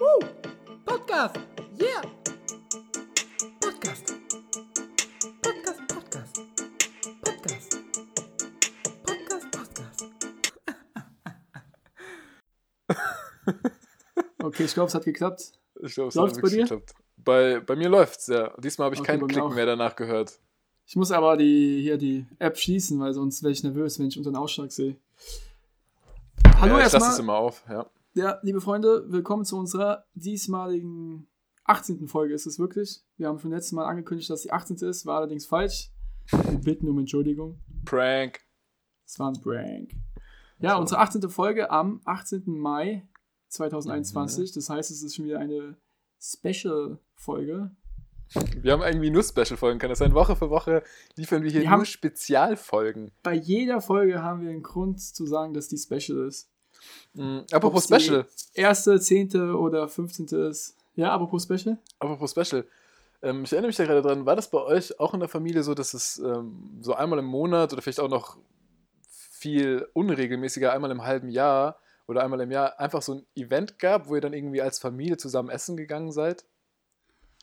Woo! Podcast! Yeah! Podcast! Podcast, Podcast! Podcast! Podcast, Podcast! Okay, ich glaube, es hat geklappt. Ich glaube, es Läuft's hat bei dir? geklappt. Bei, bei mir läuft's, ja. Diesmal habe ich Okay, keinen Klick mehr danach gehört. Ich muss aber die, hier die App schließen, weil sonst werde ich nervös, wenn ich unseren Ausschlag sehe. Hallo ja, ich lasse es erstmal. immer auf, ja. Ja, liebe Freunde, willkommen zu unserer diesmaligen 18. Folge ist es wirklich. Wir haben schon letztes Mal angekündigt, dass die 18. ist, war allerdings falsch. Wir bitten um Entschuldigung. Prank. Es war ein Prank. Ja, unsere 18. Folge am 18. Mai 2021. Das heißt, es ist schon wieder eine Special-Folge. Wir haben irgendwie nur Special-Folgen, kann das sein? Woche für Woche liefern wir hier Wir nur Spezialfolgen. Bei jeder Folge haben wir einen Grund zu sagen, dass die Special ist. Mhm. Apropos Special. Erste, zehnte oder 15. ist. Ja, apropos Special. Apropos Special. Ähm, ich erinnere mich da gerade dran, war das bei euch auch in der Familie so, dass es ähm, so einmal im Monat oder vielleicht auch noch viel unregelmäßiger, einmal im halben Jahr oder einmal im Jahr einfach so ein Event gab, wo ihr dann irgendwie als Familie zusammen essen gegangen seid?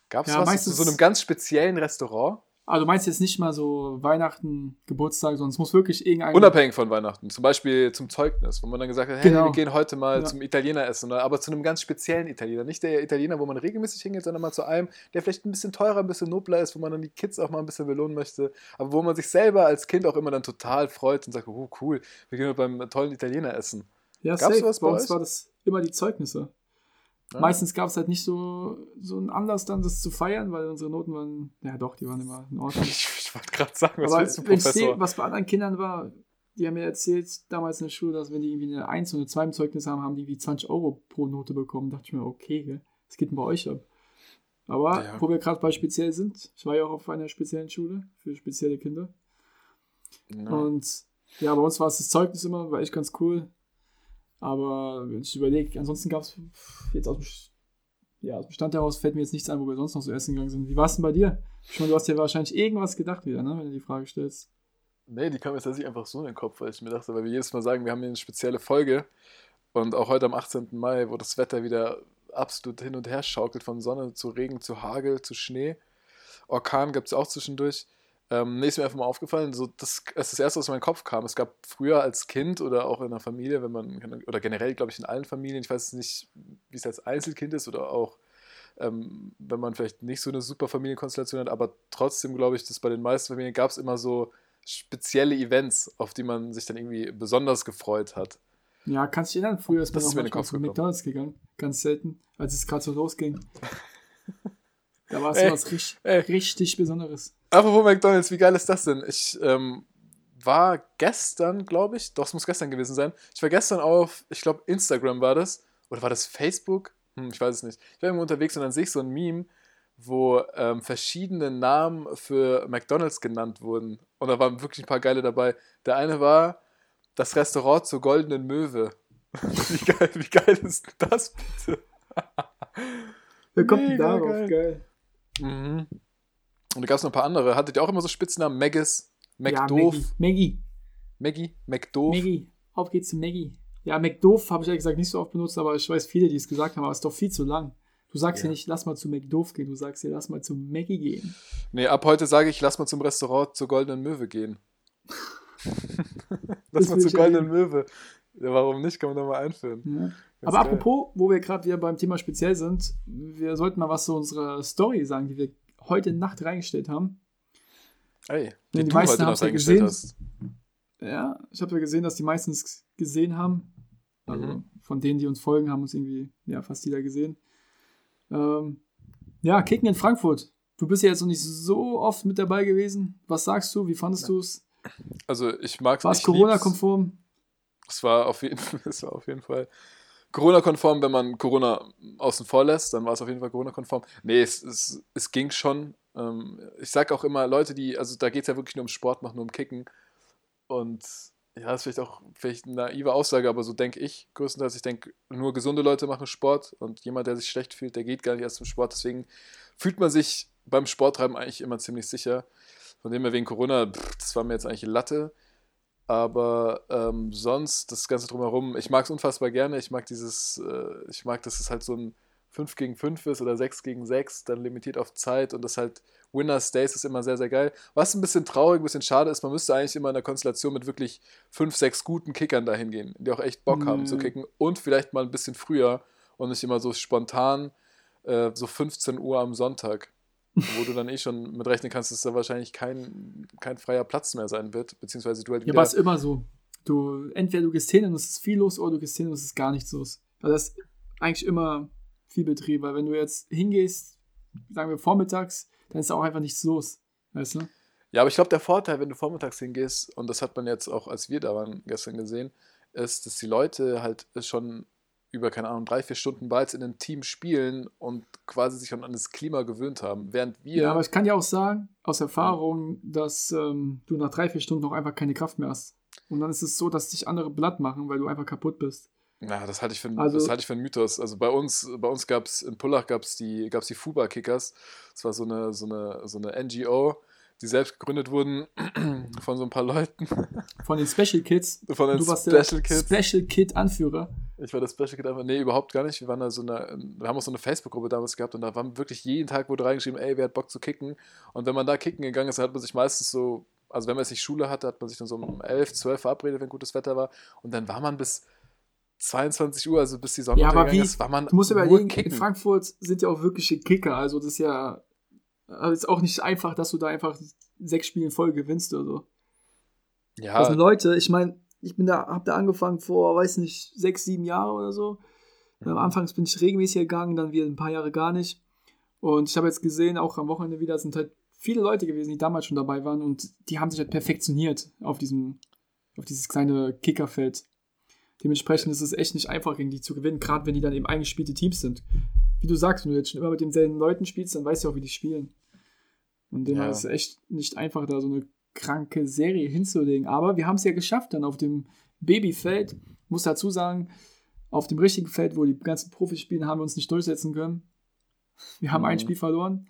Gab es Ja, was meistens- zu so einem ganz speziellen Restaurant? Also du meinst jetzt nicht mal so Weihnachten, Geburtstag, sondern es muss wirklich irgendein. Unabhängig von Weihnachten, zum Beispiel zum Zeugnis, wo man dann gesagt hat, hey, Genau. wir gehen heute mal Ja. zum Italiener essen, oder, aber zu einem ganz speziellen Italiener. Nicht der Italiener, wo man regelmäßig hingeht, sondern mal zu einem, der vielleicht ein bisschen teurer, ein bisschen nobler ist, wo man dann die Kids auch mal ein bisschen belohnen möchte, aber wo man sich selber als Kind auch immer dann total freut und sagt, oh cool, wir gehen beim tollen Italiener essen. Ja, Gab's safe. sowas bei bei uns euch? war das immer die Zeugnisse. Ja? Meistens gab es halt nicht so, so einen Anlass, dann das zu feiern, weil unsere Noten waren, ja doch, die waren immer in Ordnung. Ich, ich wollte gerade sagen, was Aber willst du, wenn ich sehe, Professor? was bei anderen Kindern war, die haben mir erzählt, damals in der Schule, dass wenn die irgendwie eine 1 oder eine 2 im Zeugnis haben, haben die irgendwie 20 Euro pro Note bekommen. Da dachte ich mir, okay, was geht denn bei euch ab? Aber Ja. wo wir gerade bei speziell sind, ich war ja auch auf einer speziellen Schule für spezielle Kinder. Ja. Und ja, bei uns war es das Zeugnis immer, war echt ganz cool. Aber wenn ich überlege, ansonsten gab es jetzt aus dem, ja, aus dem Stand heraus fällt mir jetzt nichts ein, wo wir sonst noch so essen gegangen sind. Wie war es denn bei dir? Ich meine, du hast ja wahrscheinlich irgendwas gedacht wieder, ne, wenn du die Frage stellst. Nee, die kam jetzt tatsächlich einfach so in den Kopf, weil ich mir dachte, weil wir jedes Mal sagen, wir haben hier eine spezielle Folge und auch heute am 18. Mai, wo das Wetter wieder absolut hin und her schaukelt, von Sonne zu Regen, zu Hagel, zu Schnee. Orkan gab es auch zwischendurch. Ähm, nee, ist mir einfach mal aufgefallen, so, das ist das Erste, was in meinen Kopf kam. Es gab früher als Kind oder auch in der Familie, wenn man, oder generell, glaube ich, in allen Familien, ich weiß nicht, wie es als Einzelkind ist oder auch ähm, wenn man vielleicht nicht so eine super Familienkonstellation hat, aber trotzdem glaube ich, dass bei den meisten Familien gab es immer so spezielle Events, auf die man sich dann irgendwie besonders gefreut hat. Ja, kannst du dich erinnern, früher ist man Das ist auch mir in den manchmal Kopf zu. McDonalds gegangen, ganz selten, als es gerade so losging. Da war es Ey, was richtig, ey. richtig Besonderes. Apropos McDonalds, wie geil ist das denn? Ich ähm, war gestern, glaube ich, doch, es muss gestern gewesen sein. Ich war gestern auf, ich glaube, Instagram war das. Oder war das Facebook? Hm, ich weiß es nicht. Ich war irgendwo unterwegs und dann sehe ich so ein Meme, wo ähm, verschiedene Namen für McDonalds genannt wurden. Und da waren wirklich ein paar geile dabei. Der eine war das Restaurant zur Goldenen Möwe. wie, geil, wie geil ist das bitte? Wer kommt denn Mega darauf? geil. Geil. Mhm. Und da gab es noch ein paar andere. Hattet ihr auch immer so Spitznamen? Maggis, Ja, McDoof, Maggie. Maggie, McDoof. Maggie. Auf geht's zu Maggie. Ja, McDoof habe ich ehrlich gesagt nicht so oft benutzt, aber ich weiß viele, die es gesagt haben, aber es ist doch viel zu lang. Du sagst ja, Ja. nicht, lass mal zu McDoof gehen, du sagst ja, lass mal zu Maggie gehen. Nee, ab heute sage ich, lass mal zum Restaurant zur Goldenen Möwe gehen. lass Das mal zur Goldenen Möwe. Ja, warum nicht? Kann man doch mal einführen. Ja. Ganz Aber geil. apropos, wo wir gerade wieder beim Thema speziell sind, wir sollten mal was zu unserer Story sagen, die wir heute Nacht reingestellt haben. Ey, die, die meisten ja eingestellt gesehen. hast. Ja, ich habe ja gesehen, dass die meistens gesehen haben. Also Mhm. von denen, die uns folgen, haben uns irgendwie ja, fast jeder gesehen. Ähm, ja, Kicken in Frankfurt. Du bist ja jetzt noch nicht so oft mit dabei gewesen. Was sagst du? Wie fandest du es? Also ich mag War es Corona-konform? Es war auf jeden es war auf jeden Fall Corona-konform, wenn man Corona außen vor lässt, dann war es auf jeden Fall Corona-konform. Nee, es, es, es ging schon. Ähm, ich sage auch immer, Leute, die, also da geht es ja wirklich nur um Sport machen, nur um Kicken. Und ja, das ist vielleicht auch vielleicht eine naive Aussage, aber so denke ich größtenteils. Ich denke, nur gesunde Leute machen Sport und jemand, der sich schlecht fühlt, der geht gar nicht erst zum Sport. Deswegen fühlt man sich beim Sporttreiben eigentlich immer ziemlich sicher. Von dem her wegen Corona, pff, das war mir jetzt eigentlich Latte. Aber ähm, sonst, das Ganze drumherum, ich mag es unfassbar gerne. Ich mag dieses, äh, ich mag, dass es halt so ein 5 gegen 5 ist oder 6 gegen 6, dann limitiert auf Zeit und das halt Winner Stays ist immer sehr, sehr geil. Was ein bisschen traurig, ein bisschen schade ist, man müsste eigentlich immer in der Konstellation mit wirklich 5, 6 guten Kickern dahin gehen, die auch echt Bock haben Nee. zu kicken und vielleicht mal ein bisschen früher und nicht immer so spontan, äh, so 15 Uhr am Sonntag, wo du dann eh schon mit rechnen kannst, dass da wahrscheinlich kein, kein freier Platz mehr sein wird, beziehungsweise du halt Ja, wieder aber es ist immer so. Du, entweder du gehst hin und es ist viel los oder du gehst hin und es ist gar nichts los. Also das ist eigentlich immer viel Betrieb, weil wenn du jetzt hingehst, sagen wir vormittags, dann ist auch einfach nichts los. Weißt du? Ja, aber ich glaube, der Vorteil, wenn du vormittags hingehst, und das hat man jetzt auch, als wir da waren, gestern gesehen, ist, dass die Leute halt schon über, keine Ahnung, drei, vier Stunden bereits in einem Team spielen und quasi sich an das Klima gewöhnt haben. Während wir. Ja, aber ich kann ja auch sagen, aus Erfahrung, dass ähm, du nach drei, vier Stunden auch einfach keine Kraft mehr hast. Und dann ist es so, dass dich andere blatt machen, weil du einfach kaputt bist. Na, das halte ich für, ein- Also- das halte ich für einen Mythos. Also bei uns, bei uns gab es in Pullach gab es die, gab's die Fuba-Kickers. Das war so eine, so, eine, so eine NGO, die selbst gegründet wurden von so ein paar Leuten. Von den Special Kids. Von den du warst Special der Kids. Special Kid Anführer. Ich war das Special Kid einfach. Nee, überhaupt gar nicht. Wir waren da so eine, wir haben auch so eine Facebook-Gruppe damals gehabt und da war wirklich jeden Tag wurde reingeschrieben, ey, wer hat Bock zu kicken? Und wenn man da kicken gegangen ist, hat man sich meistens so, also wenn man jetzt nicht Schule hatte, hat man sich dann so um 11, 12 verabredet, wenn gutes Wetter war. Und dann war man bis 22 Uhr, also bis die Sonne Ja, aber wie- ist, war man Du musst überlegen, in. Frankfurt sind ja auch wirkliche Kicker. Also das ist ja also ist auch nicht einfach, dass du da einfach sechs Spiele in Folge gewinnst oder so. Ja, Also Leute, ich meine, ich bin da, hab da angefangen vor, weiß nicht, sechs, sieben Jahre oder so. Mhm. Am Anfang bin ich regelmäßig gegangen, dann wieder ein paar Jahre gar nicht. Und ich habe jetzt gesehen, auch am Wochenende wieder sind halt viele Leute gewesen, die damals schon dabei waren und die haben sich halt perfektioniert auf diesem, auf dieses kleine Kickerfeld. Dementsprechend ist es echt nicht einfach, gegen die zu gewinnen, gerade wenn die dann eben eingespielte Teams sind. Wie du sagst, wenn du jetzt schon immer mit denselben Leuten spielst, dann weißt du auch, wie die spielen. Und demnach Ja. ist es echt nicht einfach, da so eine kranke Serie hinzulegen. Aber wir haben es ja geschafft dann auf dem Babyfeld. Muss dazu sagen, auf dem richtigen Feld, wo die ganzen Profis spielen, haben wir uns nicht durchsetzen können. Wir haben ein Mhm. Spiel verloren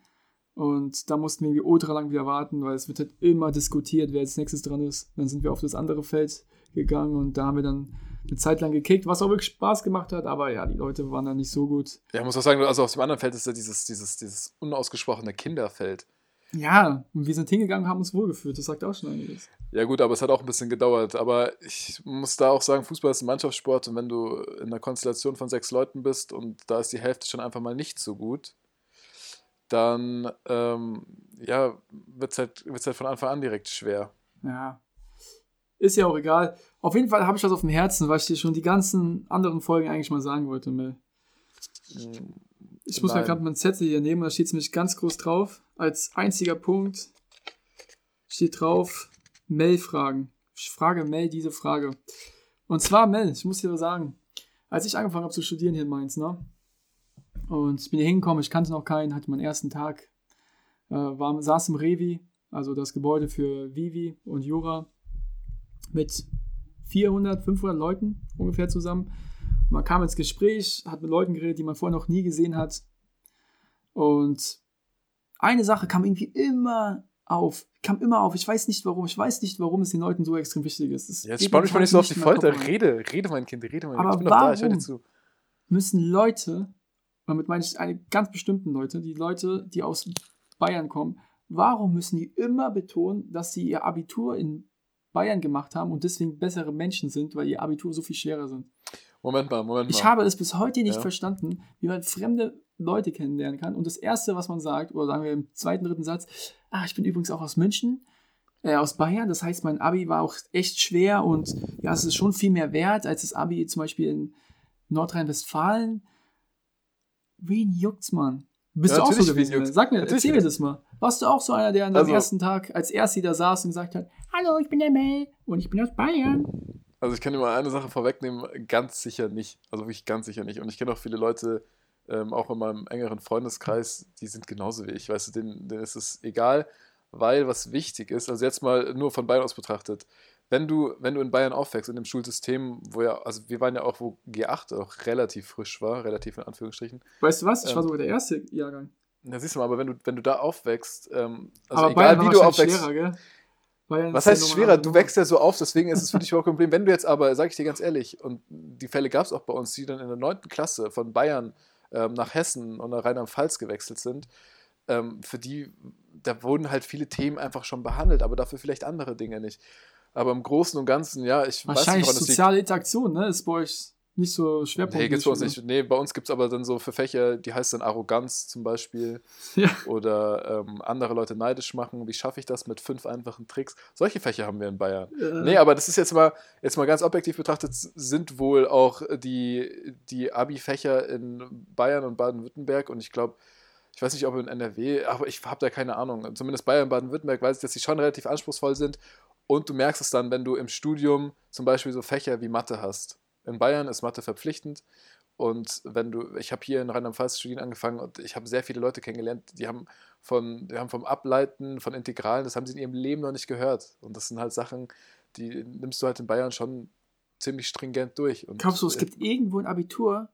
und da mussten wir irgendwie ultra lang wieder warten, weil es wird halt immer diskutiert, wer als nächstes dran ist. Dann sind wir auf das andere Feld gegangen und da haben wir dann eine Zeit lang gekickt, was auch wirklich Spaß gemacht hat, aber ja, die Leute waren dann nicht so gut. ja, ich muss auch sagen, also auf dem anderen Feld ist ja dieses, dieses, dieses unausgesprochene Kinderfeld. Ja, und wir sind hingegangen, haben uns wohlgefühlt, das sagt auch schon einiges. Ja gut, aber es hat auch ein bisschen gedauert. Aber ich muss da auch sagen, Fußball ist ein Mannschaftssport und wenn du in einer Konstellation von sechs Leuten bist und da ist die Hälfte schon einfach mal nicht so gut, dann ähm, ja, wird es halt, wird's halt von Anfang an direkt schwer. Ja. Ist ja auch egal. Auf jeden Fall habe ich das auf dem Herzen, was ich dir schon die ganzen anderen Folgen eigentlich mal sagen wollte, Mel. Ich muss mir Nein. gerade meinen Zettel hier nehmen, da steht es nämlich ganz groß drauf. Als einziger Punkt steht drauf, Mel fragen. Ich frage Mel diese Frage. Und zwar, Mel, ich muss dir was sagen. Als ich angefangen habe zu studieren hier in Mainz, ne? Und ich bin hier hingekommen, ich kannte noch keinen, hatte meinen ersten Tag, äh, war, saß im Revi, also das Gebäude für Vivi und Jura, mit 400, 500 Leuten ungefähr zusammen. Man kam ins Gespräch, hat mit Leuten geredet, die man vorher noch nie gesehen hat. Und eine Sache kam irgendwie immer auf, kam immer auf. Ich weiß nicht warum, ich weiß nicht, warum es den Leuten so extrem wichtig ist. Das Jetzt spann mich mal nicht so auf die Folter. Rede, rede, mein Kind, rede, mein Kind. Aber Ich bin doch da, ich höre dir warum? zu. müssen Leute, damit meine ich eine ganz bestimmten Leute, die Leute, die aus Bayern kommen, warum müssen die immer betonen, dass sie ihr Abitur in Bayern gemacht haben und deswegen bessere Menschen sind, weil ihr Abitur so viel schwerer sind? Moment mal, Moment mal. Ich habe es bis heute nicht Ja. verstanden, wie man fremde Leute kennenlernen kann. Und das Erste, was man sagt, oder sagen wir im zweiten, dritten Satz, ah, ich bin übrigens auch aus München, äh, aus Bayern. Das heißt, mein Abi war auch echt schwer und ja, es ist schon viel mehr wert als das Abi zum Beispiel in Nordrhein-Westfalen. Wen juckt's, Mann? Bist Ja, du auch so gewesen? Sag mir, erzähl mir das mal. Warst du auch so einer, der an deinem Also- ersten Tag als Erster da saß und gesagt hat, Hallo, ich bin der Mel und ich bin aus Bayern? Also ich kann dir mal eine Sache vorwegnehmen, ganz sicher nicht. Also wirklich ganz sicher nicht. Und ich kenne auch viele Leute, ähm, auch in meinem engeren Freundeskreis, die sind genauso wie ich. Weißt du, denen, denen ist es egal, weil was wichtig ist, also jetzt mal nur von Bayern aus betrachtet, wenn du, wenn du in Bayern aufwächst, in dem Schulsystem, wo ja, also wir waren ja auch, wo G8 auch relativ frisch war, relativ in Anführungsstrichen. Weißt du was? Ich war Ähm, sogar der erste Jahrgang. Da siehst du mal, aber wenn du, wenn du da aufwächst, ähm, also Aber egal Bayern wie du wahrscheinlich aufwächst, schwerer, Was heißt schwerer? Du wächst ja so auf, deswegen ist es für dich überhaupt kein Problem. Wenn du jetzt aber, sage ich dir ganz ehrlich, und die Fälle gab es auch bei uns, die dann in der 9. Klasse von Bayern ähm, nach Hessen und nach Rheinland-Pfalz gewechselt sind, ähm, für die, da wurden halt viele Themen einfach schon behandelt, aber dafür vielleicht andere Dinge nicht. Aber im Großen und Ganzen, ja, ich weiß Wahrscheinlich nicht, woran das liegt. soziale Interaktion, ne? Ist bei euch nicht so schwerpunktmäßig. Nee, gibt's bei uns nicht. Nee, bei uns gibt es aber dann so für Fächer, die heißt dann Arroganz zum Beispiel. Ja. Oder ähm, andere Leute neidisch machen. Wie schaffe ich das mit fünf einfachen Tricks? Solche Fächer haben wir in Bayern. Äh, Nee, aber das ist jetzt mal, jetzt mal ganz objektiv betrachtet, sind wohl auch die, die Abi-Fächer in Bayern und Baden-Württemberg und ich glaube, ich weiß nicht, ob in NRW, aber ich habe da keine Ahnung. Zumindest Bayern und Baden-Württemberg weiß ich, dass sie schon relativ anspruchsfall sind und du merkst es dann, wenn du im Studium zum Beispiel so Fächer wie Mathe hast. In Bayern ist Mathe verpflichtend und wenn du, ich habe hier in Rheinland-Pfalz studieren angefangen und ich habe sehr viele Leute kennengelernt, die haben von, die haben vom Ableiten von Integralen, das haben sie in ihrem Leben noch nicht gehört. Und das sind halt Sachen, die nimmst du halt in Bayern schon ziemlich stringent durch. Und, Glaubst du, es äh, gibt irgendwo ein Abitur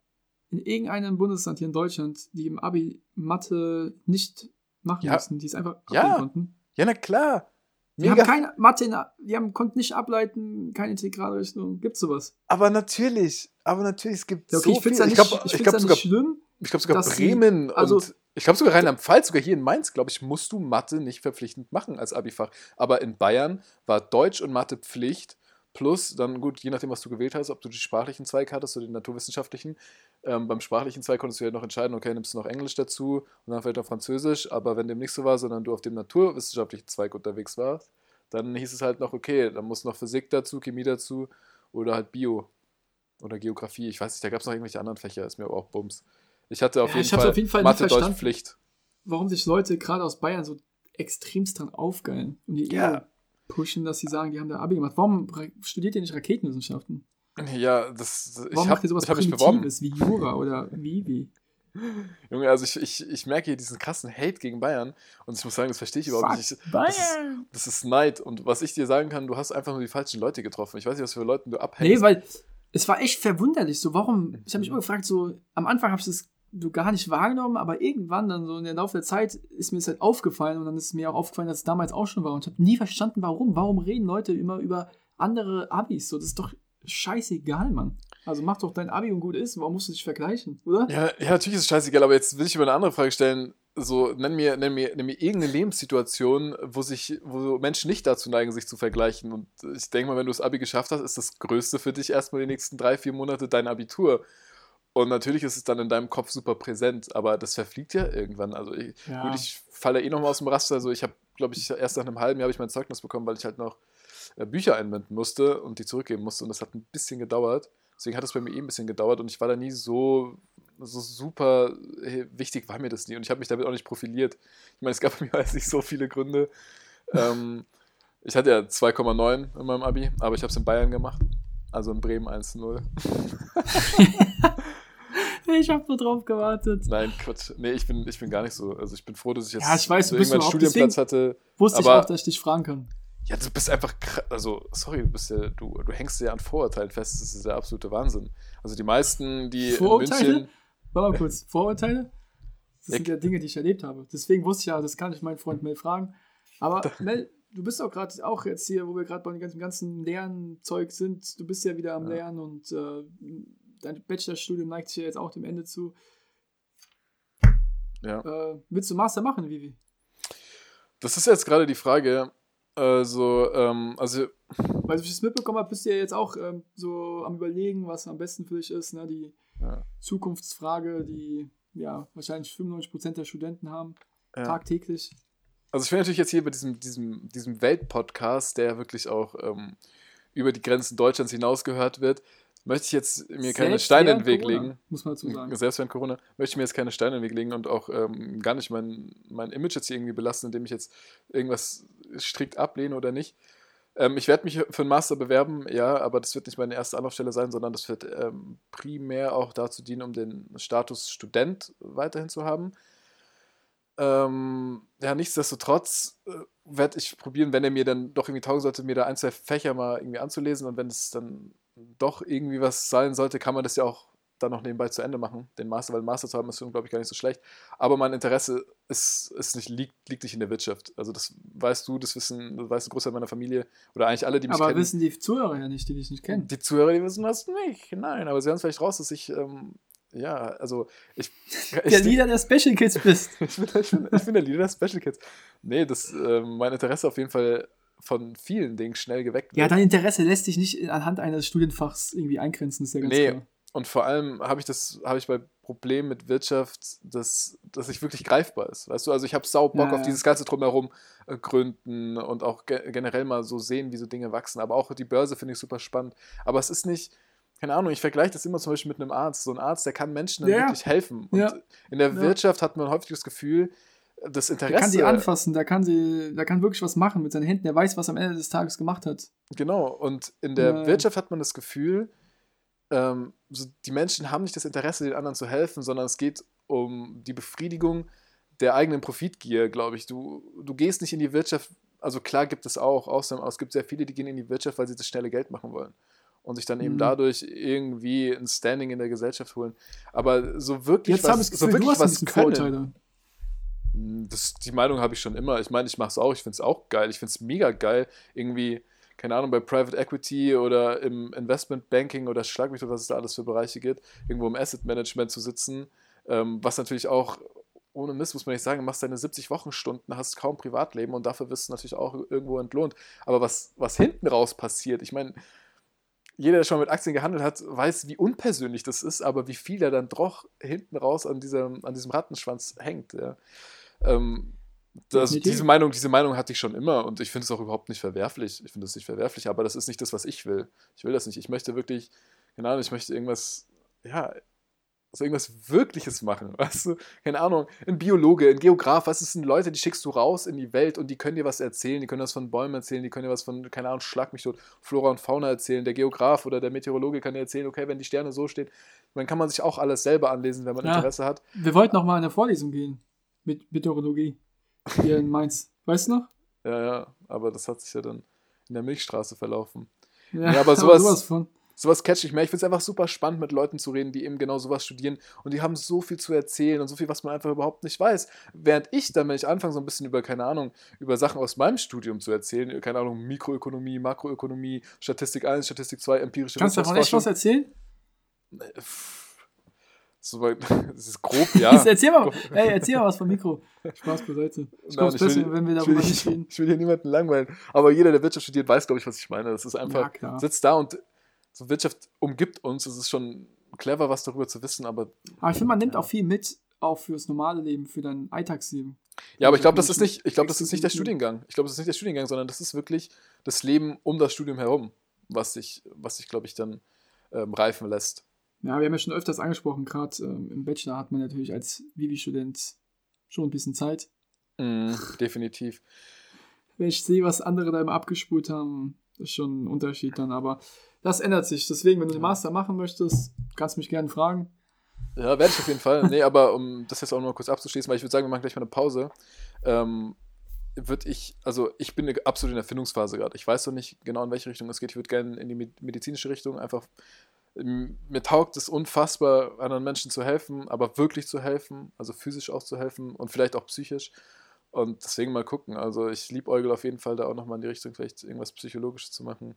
in irgendeinem Bundesland hier in Deutschland, die im Abi Mathe nicht machen Ja. mussten, die es einfach Ja. konnten? Ja, na klar. Die haben keine Mathe, in, die haben, konnten nicht ableiten, keine Integralrechnung. Gibt's sowas? aber natürlich, aber natürlich, es gibt Ja, okay, so ich viel. ja Ich nicht, glaube ich ich glaub sogar, nicht schlimm. ich glaub sogar dass sie- Bremen also- und ich glaube sogar Rheinland-Pfalz, sogar hier in Mainz, glaube ich, musst du Mathe nicht verpflichtend machen als Abifach. Aber in Bayern war Deutsch und Mathe Pflicht. Plus, dann gut, je nachdem, was du gewählt hast, ob du die sprachlichen Zweig hattest oder den naturwissenschaftlichen. Ähm, beim sprachlichen Zweig konntest du ja noch entscheiden, okay, nimmst du noch Englisch dazu und dann vielleicht noch Französisch. Aber wenn dem nicht so war, sondern du auf dem naturwissenschaftlichen Zweig unterwegs warst, dann hieß es halt noch, okay, dann muss noch Physik dazu, Chemie dazu oder halt Bio oder Geografie. Ich weiß nicht, da gab es noch irgendwelche anderen Fächer, ist mir aber auch Bums. Ich hatte auf, Ja, jeden, ich Fall auf jeden Fall Mathe, Deutsch, verstanden. Pflicht. Warum sich Leute gerade aus Bayern so extremst dran aufgeilen und die Ja. Ego pushen, dass sie sagen, die haben da Abi gemacht. Warum studiert ihr nicht Raketenwissenschaften? Ja, das, ich Warum habe macht ihr sowas hab mich beworben. Primitives wie Jura oder Vivi? Junge, also ich, ich, ich merke hier diesen krassen Hate gegen Bayern und ich muss sagen, das verstehe ich überhaupt nicht. Ich, das, ist, das ist Neid und was ich dir sagen kann, du hast einfach nur die falschen Leute getroffen. Ich weiß nicht, was für Leuten du Nee, abhängst. weil es war echt verwunderlich. So, warum? Ich habe Mhm. mich immer gefragt, so, am Anfang habe ich das gar nicht wahrgenommen, aber irgendwann dann so in der Laufe der Zeit ist mir das halt aufgefallen und dann ist mir auch aufgefallen, dass es damals auch schon war und ich habe nie verstanden, warum. Warum reden Leute immer über andere Abis? So, das ist doch scheißegal, Mann. Also mach doch dein Abi und gut ist. Warum musst du dich vergleichen, oder? Ja, ja, natürlich ist es scheißegal, aber jetzt will ich über eine andere Frage stellen. So, nenn mir, nenn mir, nenn mir irgendeine Lebenssituation, wo sich, wo Menschen nicht dazu neigen, sich zu vergleichen. Und ich denke mal, wenn du das Abi geschafft hast, ist das Größte für dich erstmal die nächsten drei, vier Monate dein Abitur. Und natürlich ist es dann in deinem Kopf super präsent, aber das verfliegt ja irgendwann. Also ich, Ja. gut, ich falle eh nochmal aus dem Raster. Also ich habe, glaube ich, erst nach einem halben Jahr habe ich mein Zeugnis bekommen, weil ich halt noch äh, Bücher einbinden musste und die zurückgeben musste. Und das hat ein bisschen gedauert. Deswegen hat es bei mir eh ein bisschen gedauert und ich war da nie so, so super äh, wichtig, war mir das nie. Und ich habe mich damit auch nicht profiliert. Ich meine, es gab bei mir jetzt nicht so viele Gründe. ähm, ich hatte ja 2,9 in meinem Abi, aber ich habe es in Bayern gemacht. Also in Bremen 1-0. Ich habe nur drauf gewartet. Nein, Quatsch. Nee, ich bin, ich bin gar nicht so. Also ich bin froh, dass ich jetzt Ja, ich weiß, so irgendwann einen Studienplatz hatte. Wusste ich auch, dass ich dich fragen kann. Ja, du bist einfach, also, sorry, du bist ja, du, du hängst ja an Vorurteilen fest, das ist der absolute Wahnsinn. Also die meisten, die in Vorurteile? München, Warte mal kurz. Vorurteile? Das sind ja Dinge, die ich erlebt habe. Deswegen wusste ich ja, das kann ich meinen Freund Mel fragen. Aber Mel, du bist auch gerade auch jetzt hier, wo wir gerade bei dem ganzen, ganzen Lernzeug sind. Du bist ja wieder am Ja. Lernen und äh, dein Bachelorstudium neigt sich ja jetzt auch dem Ende zu. ja. Äh, willst du Master machen, Vivi? Das ist jetzt gerade die Frage, also, ähm, also, Weil ich das mitbekommen habe, bist du ja jetzt auch ähm, so am überlegen, was am besten für dich ist. Ne? Die ja, Zukunftsfrage, die ja wahrscheinlich 95% der Studenten haben, ja. tagtäglich. Also ich bin natürlich jetzt hier bei diesem, diesem, diesem Weltpodcast, der wirklich auch ähm, über die Grenzen Deutschlands hinaus gehört wird, möchte ich jetzt mir keine Selbst Steine in den Weg Corona, legen. Muss man dazu sagen. Selbst während Corona möchte ich mir jetzt keine Steine in den Weg legen und auch ähm, gar nicht mein, mein Image jetzt hier irgendwie belasten, indem ich jetzt irgendwas strikt ablehne oder nicht. Ähm, ich werde mich für einen Master bewerben, ja, aber das wird nicht meine erste Anlaufstelle sein, sondern das wird ähm, primär auch dazu dienen, um den Status Student weiterhin zu haben. Ähm, ja, nichtsdestotrotz äh, werde ich probieren, wenn er mir dann doch irgendwie taugen sollte, mir da ein, zwei Fächer mal irgendwie anzulesen und wenn es dann doch irgendwie was sein sollte, kann man das ja auch dann noch nebenbei zu Ende machen, den Master, weil den Master zu haben ist, glaube ich, gar nicht so schlecht. Aber mein Interesse ist, ist nicht, liegt, liegt nicht in der Wirtschaft. Also das weißt du, das wissen, das weiß ein Großteil meiner Familie oder eigentlich alle, die mich Aber kennen. wissen die Zuhörer ja nicht, die dich nicht kennen. Die Zuhörer, die wissen das nicht. Nein, aber sie hören vielleicht raus, dass ich ähm, ja, also ich. Der ich Leader der Special Kids bist. ich, bin, ich, bin, ich bin der Leader der Special Kids. Nee, das, ähm, mein Interesse auf jeden Fall von vielen Dingen schnell geweckt Ja, wird. dein Interesse lässt sich nicht anhand eines Studienfachs irgendwie eingrenzen, ist ja ganz Nee, klar. und vor allem habe ich das, habe ich bei Problemen mit Wirtschaft, dass das nicht wirklich greifbar ist. Weißt du, also ich habe sau Bock Ja, auf ja. dieses ganze Drumherum äh, gründen und auch ge generell mal so sehen, wie so Dinge wachsen. Aber auch die Börse finde ich super spannend. Aber es ist nicht, keine Ahnung, ich vergleiche das immer zum Beispiel mit einem Arzt. So ein Arzt, der kann Menschen dann Ja, ja. wirklich helfen. Und Ja. in der Ja. Wirtschaft hat man häufig das Gefühl, das Interesse. Der kann sie anfassen, der kann, sie, der kann wirklich was machen mit seinen Händen, der weiß, was er am Ende des Tages gemacht hat. Genau, und in der Ja. Wirtschaft hat man das Gefühl, ähm, so die Menschen haben nicht das Interesse, den anderen zu helfen, sondern es geht um die Befriedigung der eigenen Profitgier, glaube ich. Du, du gehst nicht in die Wirtschaft, also klar gibt es auch Ausnahmen, aber es gibt sehr viele, die gehen in die Wirtschaft, weil sie das schnelle Geld machen wollen und sich dann eben Mhm. dadurch irgendwie ein Standing in der Gesellschaft holen. Aber so wirklich Jetzt was, so Gefühl, du wirklich was können, Vorurteile. Mm, Das, die Meinung habe ich schon immer. Ich meine, ich mache es auch. Ich finde es auch geil. Ich finde es mega geil, irgendwie, keine Ahnung, bei Private Equity oder im Investment Banking oder schlag mich doch, was es da alles für Bereiche gibt, irgendwo im Asset Management zu sitzen, ähm, was natürlich auch, ohne Mist muss man nicht sagen, machst deine 70 Wochenstunden, hast kaum Privatleben und dafür wirst du natürlich auch irgendwo entlohnt. Aber was, was hinten raus passiert, ich meine, jeder, der schon mit Aktien gehandelt hat, weiß, wie unpersönlich das ist, aber wie viel da dann doch hinten raus an diesem, an diesem Rattenschwanz hängt. Ja. Ähm, das, diese, Meinung, diese Meinung hatte ich schon immer und ich finde es auch überhaupt nicht verwerflich. Ich finde es nicht verwerflich, aber das ist nicht das, was ich will. Ich will das nicht. Ich möchte wirklich, keine Ahnung, ich möchte irgendwas, ja, also irgendwas Wirkliches machen. Weißt du? Keine Ahnung, ein Biologe, ein Geograf, was sind Leute, die schickst du raus in die Welt und die können dir was erzählen, die können was von Bäumen erzählen, die können dir was von, keine Ahnung, Schlag mich tot, Flora und Fauna erzählen. Der Geograf oder der Meteorologe kann dir erzählen, okay, wenn die Sterne so stehen, dann kann man sich auch alles selber anlesen, wenn man Ja. Interesse hat. Wir wollten noch mal in eine Vorlesung gehen mit Meteorologie hier in Mainz. Weißt du noch? Ja, ja, aber das hat sich ja dann in der Milchstraße verlaufen. Ja, Ja, aber sowas- von. Sowas catch ich mehr. Ich finde es einfach super spannend, mit Leuten zu reden, die eben genau sowas studieren. Und die haben so viel zu erzählen und so viel, was man einfach überhaupt nicht weiß. Während ich dann, wenn ich anfange, so ein bisschen über, keine Ahnung, über Sachen aus meinem Studium zu erzählen, keine Ahnung, Mikroökonomie, Makroökonomie, Statistik 1, Statistik 2, empirische Kannst du davon echt was erzählen? So weit, das ist grob, ja. Erzähl mal, ey, erzähl mal was vom Mikro. Spaß beiseite. Ich glaube, Nein, ist besser, will- wenn wir ich darüber nicht hier- reden. ich will hier niemanden langweilen. Aber jeder, der Wirtschaft studiert, weiß, glaube ich, was ich meine. Das ist Ja, einfach, klar. sitzt da und so Wirtschaft umgibt uns. Es ist schon clever, was darüber zu wissen, aber Aber ich finde, man nimmt auch viel mit, auch fürs normale Leben, für dein Alltagsleben. Ja, aber ich glaube, das ist nicht, ich glaube, das ist nicht der. Studiengang. Ich glaube, das ist nicht der Studiengang, sondern das ist wirklich das Leben um das Studium herum, was sich, was sich, glaube ich, dann ähm, reifen lässt. Ja, wir haben ja schon öfters angesprochen, gerade ähm, im Bachelor hat man natürlich als Vivi-Student schon ein bisschen Zeit. Mhm, definitiv. Wenn ich sehe, was andere da immer abgespult haben, ist schon ein Unterschied dann, aber das ändert sich. Deswegen, wenn du den Master machen möchtest, kannst du mich gerne fragen. Ja, werde ich auf jeden Fall. Nee, aber um das jetzt auch noch kurz abzuschließen, weil ich würde sagen, wir machen gleich mal eine Pause. Ähm, würde ich, also ich bin absolut in der Findungsphase gerade. Ich weiß noch nicht genau, in welche Richtung es geht. Ich würde gerne in die med- medizinische Richtung einfach. Mir taugt es unfassbar, anderen Menschen zu helfen, aber wirklich zu helfen, also physisch auch zu helfen und vielleicht auch psychisch. Und deswegen mal gucken. Also ich liebäugel auf jeden Fall da auch nochmal in die Richtung, vielleicht irgendwas Psychologisches zu machen.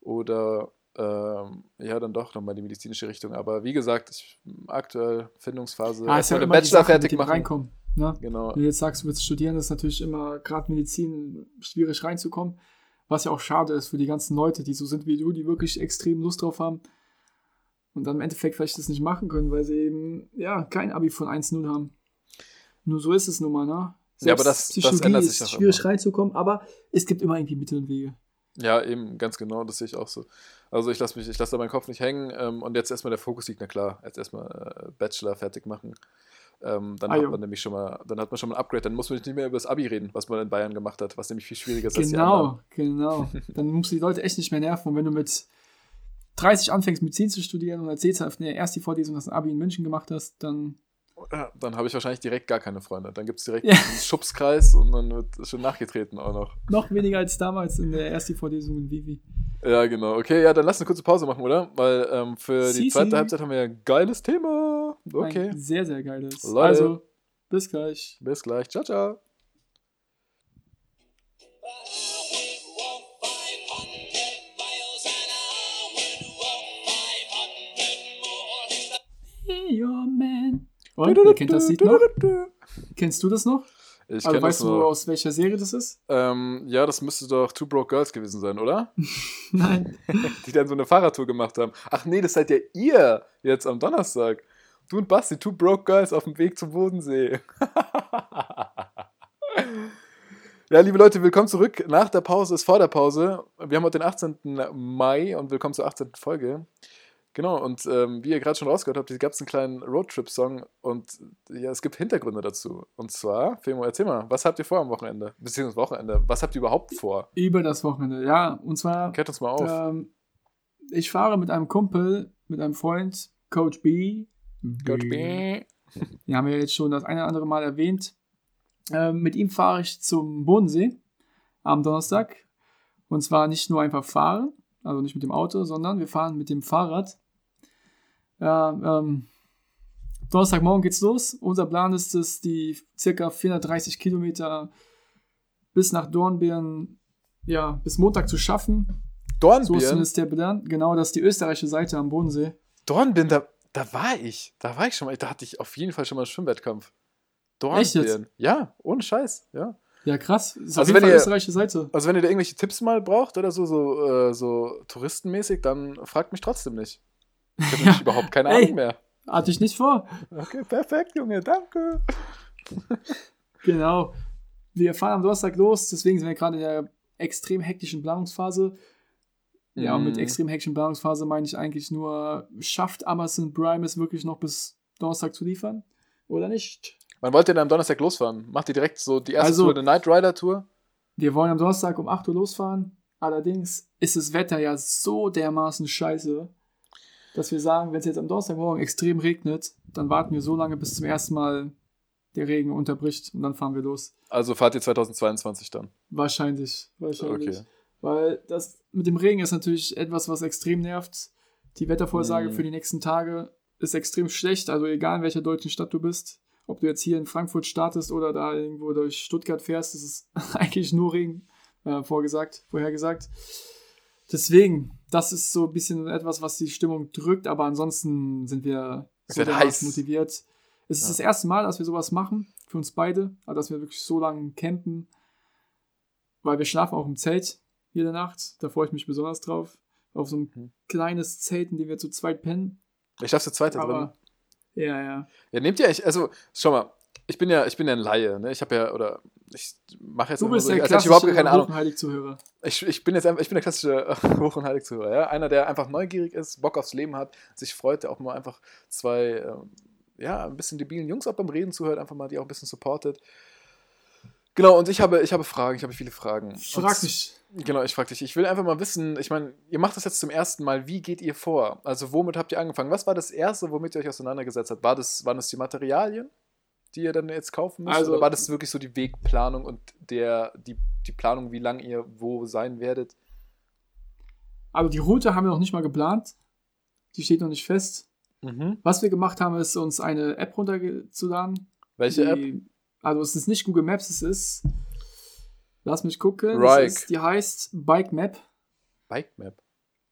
Oder ähm, ja, dann doch nochmal die medizinische Richtung. Aber wie gesagt, ich aktuell Findungsphase. Ah, ist ja immer Bachelor Sache, fertig machen. reinkommen. Ne? Genau. Wenn du jetzt sagst, du willst studieren, ist natürlich immer gerade Medizin schwierig reinzukommen. Was ja auch schade ist für die ganzen Leute, die so sind wie du, die wirklich extrem Lust drauf haben und dann im Endeffekt vielleicht das nicht machen können, weil sie eben ja kein Abi von 1-0 haben. Nur so ist es nun mal, ne? Ja, aber das- das Psychologie ändert sich ist schwierig immer. reinzukommen, aber es gibt immer irgendwie Mittel und Wege. Ja, eben, ganz genau, das sehe ich auch so. Also ich lasse mich, ich lasse da meinen Kopf nicht hängen ähm, und jetzt erstmal der Fokus liegt, na klar, jetzt erstmal äh, Bachelor fertig machen. Ähm, dann Ah, hat jo. man nämlich schon mal, dann hat man schon mal ein Upgrade, dann muss man nicht mehr über das Abi reden, was man in Bayern gemacht hat, was nämlich viel schwieriger ist als die anderen. Genau, genau. Dann musst du die Leute echt nicht mehr nerven. Und wenn du mit 30 anfängst, Medizin zu studieren und erzählst auf der erst die Vorlesung, dass du ein Abi in München gemacht hast, dann Ja, dann habe ich wahrscheinlich direkt gar keine Freunde. Dann gibt es direkt Ja. einen Schubskreis und dann wird schon nachgetreten auch noch. noch weniger als damals in der ersten Vorlesung in Vivi. Ja, genau. Okay, ja, dann lass eine kurze Pause machen, oder? Weil ähm, für die Si, zweite si. Halbzeit haben wir ein geiles Thema. Okay, Ein sehr, sehr geiles. Leute. Also, bis gleich. bis gleich. Ciao, ciao. Und, wer kennt das Lied noch? Kennst du das noch? Ich Also kenne das weißt du, aus welcher Serie das ist? Ähm, ja, das müsste doch Two Broke Girls gewesen sein, oder? Nein. Die dann so eine Fahrradtour gemacht haben. Ach nee, das seid ja ihr jetzt am Donnerstag. Du und Basti, Two Broke Girls auf dem Weg zum Bodensee. ja, liebe Leute, willkommen zurück. Nach der Pause ist vor der Pause. Wir haben heute den 18. Mai und willkommen zur 18. Folge. Genau, und ähm, wie ihr gerade schon rausgehört habt, gab es einen kleinen Roadtrip-Song und ja, es gibt Hintergründe dazu. Und zwar, Femo, erzähl mal, was habt ihr vor am Wochenende? Beziehungsweise Wochenende. Was habt ihr überhaupt vor? Über das Wochenende, ja. Und zwar, Kehrt uns mal auf. ähm, ich fahre mit einem Kumpel, mit einem Freund, Coach B. Coach B. Wir haben ja jetzt schon das eine oder andere Mal erwähnt. Ähm, mit ihm fahre ich zum Bodensee am Donnerstag. Und zwar nicht nur einfach fahren, also nicht mit dem Auto, sondern wir fahren mit dem Fahrrad. Ja, ähm, Donnerstagmorgen geht's los. Unser Plan ist es, die circa 430 Kilometer bis nach Dornbirn, ja, bis Montag zu schaffen. So ist Dornbirn? zumindest der Plan. Genau, das ist die österreichische Seite am Bodensee. Dornbirn, da, da war ich. Da war ich schon mal. Da hatte ich auf jeden Fall schon mal einen Schwimmwettkampf. Echt jetzt? Dornbirn. Ja, ohne Scheiß. Ja. Ja, krass. Ist Also auf jeden wenn Fall ihr- österreichische Seite. Also wenn ihr da irgendwelche Tipps mal braucht oder so, so, äh, so touristenmäßig, dann fragt mich trotzdem nicht. Ich habe nämlich überhaupt keine Ey. Ahnung mehr. Hatte ich nicht vor. Okay, perfekt, Junge, danke. Genau. Wir fahren am Donnerstag los, deswegen sind wir gerade in der extrem hektischen Planungsphase. Ja, und mit Mhm. extrem hektischen Planungsphase meine ich eigentlich nur, schafft Amazon Prime es wirklich noch bis Donnerstag zu liefern? Oder nicht? Wann wollt ihr denn am Donnerstag losfahren? Macht ihr direkt so die erste Also- Tour, eine Night Rider Tour? Wir wollen am Donnerstag um 8 Uhr losfahren. Allerdings ist das Wetter ja so dermaßen scheiße, dass wir sagen, wenn es jetzt am Donnerstagmorgen extrem regnet, dann warten wir so lange, bis zum ersten Mal der Regen unterbricht und dann fahren wir los. Also fahrt ihr 2022 dann? Wahrscheinlich. Wahrscheinlich. Okay. Weil das mit dem Regen ist natürlich etwas, was extrem nervt. Die Wettervorhersage Mhm. für die nächsten Tage ist extrem schlecht. Also egal in welcher deutschen Stadt du bist, ob du jetzt hier in Frankfurt startest oder da irgendwo durch Stuttgart fährst, ist es eigentlich nur Regen äh, vorgesagt, vorhergesagt. Deswegen, das ist so ein bisschen etwas, was die Stimmung drückt, aber ansonsten sind wir Es so dermaßen heiß. motiviert. Es ist Ja. das erste Mal, dass wir sowas machen, für uns beide, also dass wir wirklich so lange campen, weil wir schlafen auch im Zelt jede Nacht. Da freue ich mich besonders drauf. Auf so ein Mhm. kleines Zelt, in dem wir zu zweit pennen. Ich darf zu zweit da drin. Aber ja, ja. Ja, nehmt ihr eigentlich, also, schau mal, ich bin ja, ich bin ja ein Laie, ne? Ich habe ja, oder ich mache jetzt Du bist so, der als hätte ich überhaupt klassische keine Ahnung. Hochenheilig-Zuhörer. Ich, ich bin jetzt einfach, ich bin der klassische äh, Hoch- und Heiligzuhörer, ja. Einer, der einfach neugierig ist, Bock aufs Leben hat, sich freut, der auch mal einfach zwei, ähm, ja, ein bisschen debilen Jungs auch beim Reden zuhört, einfach mal die auch ein bisschen supportet. Genau, und ich habe, ich habe Fragen, ich habe viele Fragen. Frag mich. Genau, ich frage dich. Ich will einfach mal wissen, ich meine, ihr macht das jetzt zum ersten Mal, wie geht ihr vor? Also womit habt ihr angefangen? Was war das Erste, womit ihr euch auseinandergesetzt habt? War das, waren das die Materialien, die ihr dann jetzt kaufen müsst? Also- oder war das wirklich so die Wegplanung und der, die, die Planung, wie lange ihr wo sein werdet? Aber die Route haben wir noch nicht mal geplant. Die steht noch nicht fest. Mhm. Was wir gemacht haben, ist uns eine App runterzuladen. Welche App? die, Also es ist nicht Google Maps, es ist. Lass mich gucken. Ist, die heißt Bike Map. Bike Map.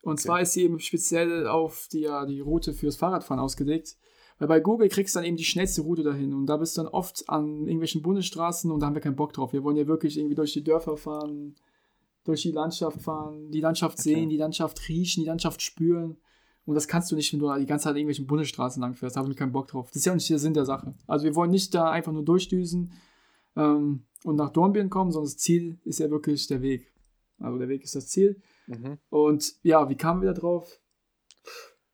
Und Okay. zwar ist sie eben speziell auf die, die Route fürs Fahrradfahren ausgelegt. Weil bei Google kriegst du dann eben die schnellste Route dahin. Und da bist du dann oft an irgendwelchen Bundesstraßen und da haben wir keinen Bock drauf. Wir wollen ja wirklich irgendwie durch die Dörfer fahren, durch die Landschaft fahren, die Landschaft Okay. sehen, die Landschaft riechen, die Landschaft spüren. Und das kannst du nicht, wenn du die ganze Zeit an irgendwelchen Bundesstraßen lang fährst. Da habe ich keinen Bock drauf. Das ist ja auch nicht der Sinn der Sache. Also wir wollen nicht da einfach nur durchdüsen ähm, und nach Dornbirn kommen, sondern das Ziel ist ja wirklich der Weg. Also der Weg ist das Ziel. Mhm. Und ja, wie kamen wir da drauf?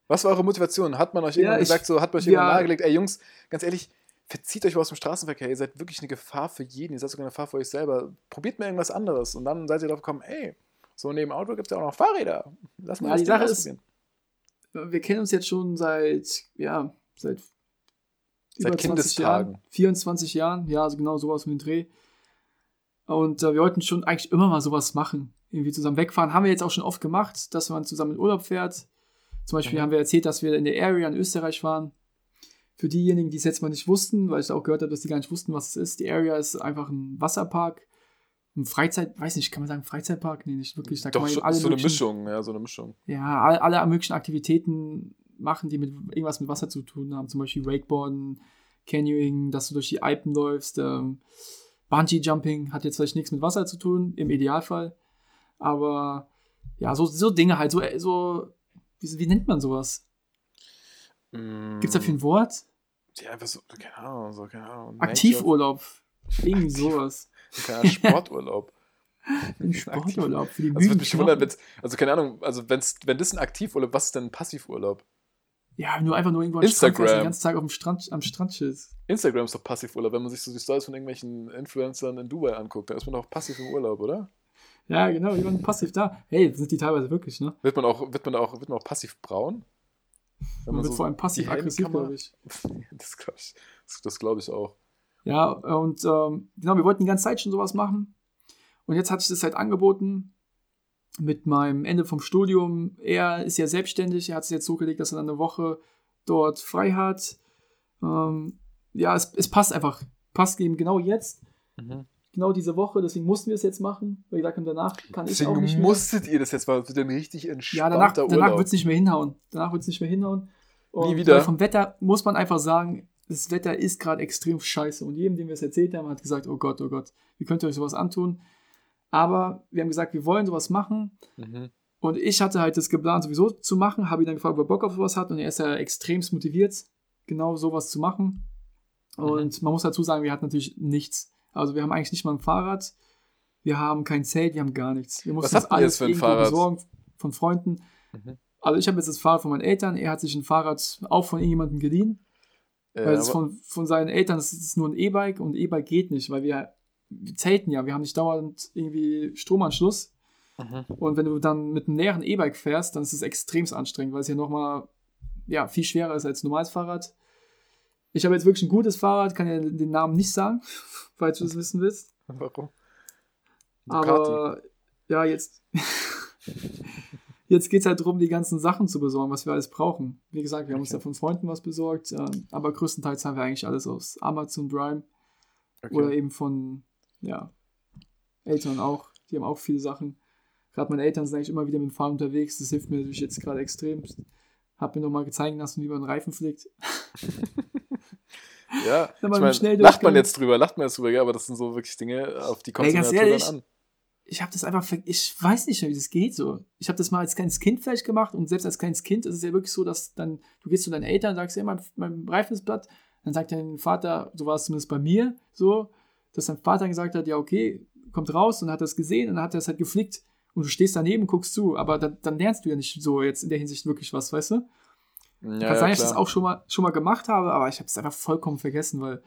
Was war eure Motivation? Hat man euch Ja, irgendwann ich- gesagt, so hat man euch ja. irgendwann nahegelegt, ey Jungs, ganz ehrlich, verzieht euch mal aus dem Straßenverkehr, ihr seid wirklich eine Gefahr für jeden, ihr seid sogar eine Gefahr für euch selber. Probiert mal irgendwas anderes. Und dann seid ihr drauf gekommen, ey, so neben Auto gibt es ja auch noch Fahrräder. Lass mal Ja, das die Sache ist- wir kennen uns jetzt schon seit, ja, seit, Seit Kindestagen. Jahren, 24 Jahren, ja, also genau sowas um den Dreh. Und äh, wir wollten schon eigentlich immer mal sowas machen. Irgendwie zusammen wegfahren. Haben wir jetzt auch schon oft gemacht, dass man zusammen in Urlaub fährt. Zum Beispiel Mhm. haben wir erzählt, dass wir in der Area in Österreich waren. Für diejenigen, die es jetzt mal nicht wussten, weil ich auch gehört habe, dass die gar nicht wussten, was es ist. Die Area ist einfach ein Wasserpark. Ein Freizeit, weiß nicht, kann man sagen Freizeitpark? Nee, nicht wirklich. Da kann Doch, man eben schon, alle so eine Mischung, ja, so eine Mischung. ja, all- alle möglichen Aktivitäten machen, die mit irgendwas mit Wasser zu tun haben. Zum Beispiel Wakeboarden, Canyoning, dass du durch die Alpen läufst. Ähm, Bungee Jumping hat jetzt vielleicht nichts mit Wasser zu tun, im Idealfall. Aber ja, so, so Dinge halt, so, so wie, wie nennt man sowas? Mm, Gibt es dafür ein Wort? Ja, einfach so, keine Ahnung, so, keine Ahnung. Aktivurlaub. Irgendwie sowas. Ahnung, Sporturlaub. Ein Sporturlaub für die Also, würde mich wundern, wenn's, also keine Ahnung, also wenn's, wenn das ein Aktivurlaub, was ist denn ein Passivurlaub? Ja, nur einfach nur irgendwo am Strand, Instagram. fährst, den ganzen Tag auf dem Strand, am Strand chillst. Instagram ist doch Passivurlaub, wenn man sich so die Stories von irgendwelchen Influencern in Dubai anguckt, dann ist man doch passiv im Urlaub, oder? Ja, genau, die waren passiv da. Hey, sind die teilweise wirklich, ne? Wird man auch, wird man auch, wird man auch passiv braun? Wenn Man wird so vor allem die passiv-aggressiv, Heldenkammer- glaube ich. das glaube ich, das, glaub ich auch. Ja, und ähm, genau, wir wollten die ganze Zeit schon sowas machen. Und jetzt hat sich das halt angeboten mit meinem Ende vom Studium. Er ist ja selbstständig, er hat es jetzt so gelegt, dass er dann eine Woche dort frei hat. Ähm, ja, es, es passt einfach. Passt eben genau jetzt, Mhm. Genau diese Woche. Deswegen mussten wir es jetzt machen. Weil wir gesagt haben, danach kann ich auch Deswegen nicht mehr. musstet ihr das jetzt mal, das wird ein richtig Ja, entspannter danach, danach Urlaub. wird es nicht mehr hinhauen. Danach wird es nicht mehr hinhauen. Und Nie wieder. weil Vom Wetter muss man einfach sagen, das Wetter ist gerade extrem scheiße. Und jedem, dem wir es erzählt haben, hat gesagt, oh Gott, oh Gott, wie könnt ihr euch sowas antun? Aber wir haben gesagt, wir wollen sowas machen. Mhm. Und ich hatte halt das geplant, sowieso zu machen, habe ihn dann gefragt, ob er Bock auf sowas hat. Und er ist ja extremst motiviert, genau sowas zu machen. Und man muss dazu sagen, wir hatten natürlich nichts. Also wir haben eigentlich nicht mal ein Fahrrad. Wir haben kein Zelt, wir haben gar nichts. Wir mussten Was das jetzt für ein Fahrrad? besorgen von Freunden. Mhm. Also ich habe jetzt das Fahrrad von meinen Eltern, er hat sich ein Fahrrad auch von irgendjemandem geliehen. Ja, weil es von, von seinen Eltern das ist nur ein E-Bike und E-Bike geht nicht, weil wir, wir zelten ja, wir haben nicht dauernd irgendwie Stromanschluss. Mhm. Und wenn du dann mit einem leeren E-Bike fährst, dann ist es extremst anstrengend, weil es ja nochmal ja, viel schwerer ist als ein normales Fahrrad. Ich habe jetzt wirklich ein gutes Fahrrad, kann ja den Namen nicht sagen, falls du das wissen willst. Warum? Aber ja, jetzt, jetzt geht es halt darum, die ganzen Sachen zu besorgen, was wir alles brauchen. Wie gesagt, wir haben uns Okay. ja von Freunden was besorgt, ähm, aber größtenteils haben wir eigentlich alles aus Amazon Prime Okay. oder eben von ja, Eltern auch. Die haben auch viele Sachen. Gerade meine Eltern sind eigentlich immer wieder mit dem Fahrrad unterwegs. Das hilft mir natürlich jetzt gerade extrem. Hab mir nochmal gezeigt lassen, wie man einen Reifen pflegt. Ja, ich mein, lacht man jetzt drüber, lacht man jetzt drüber, ja, aber das sind so wirklich Dinge, auf die kommt es ganz ehrlich, an. ich habe das einfach, ich weiß nicht mehr, wie das geht so. Ich habe das mal als kleines Kind vielleicht gemacht und selbst als kleines Kind ist es ja wirklich so, dass dann, du gehst zu deinen Eltern und sagst, ja, mein, mein Reifen ist platt. Dann sagt dein Vater, so war es zumindest bei mir so, dass dein Vater gesagt hat, ja, okay, kommt raus und hat das gesehen und dann hat er es halt geflickt und du stehst daneben, guckst zu, aber dann, dann lernst du ja nicht so jetzt in der Hinsicht wirklich was, weißt du? Ja, Kann sein, dass ich das auch schon mal, schon mal gemacht habe, aber ich habe es einfach vollkommen vergessen, weil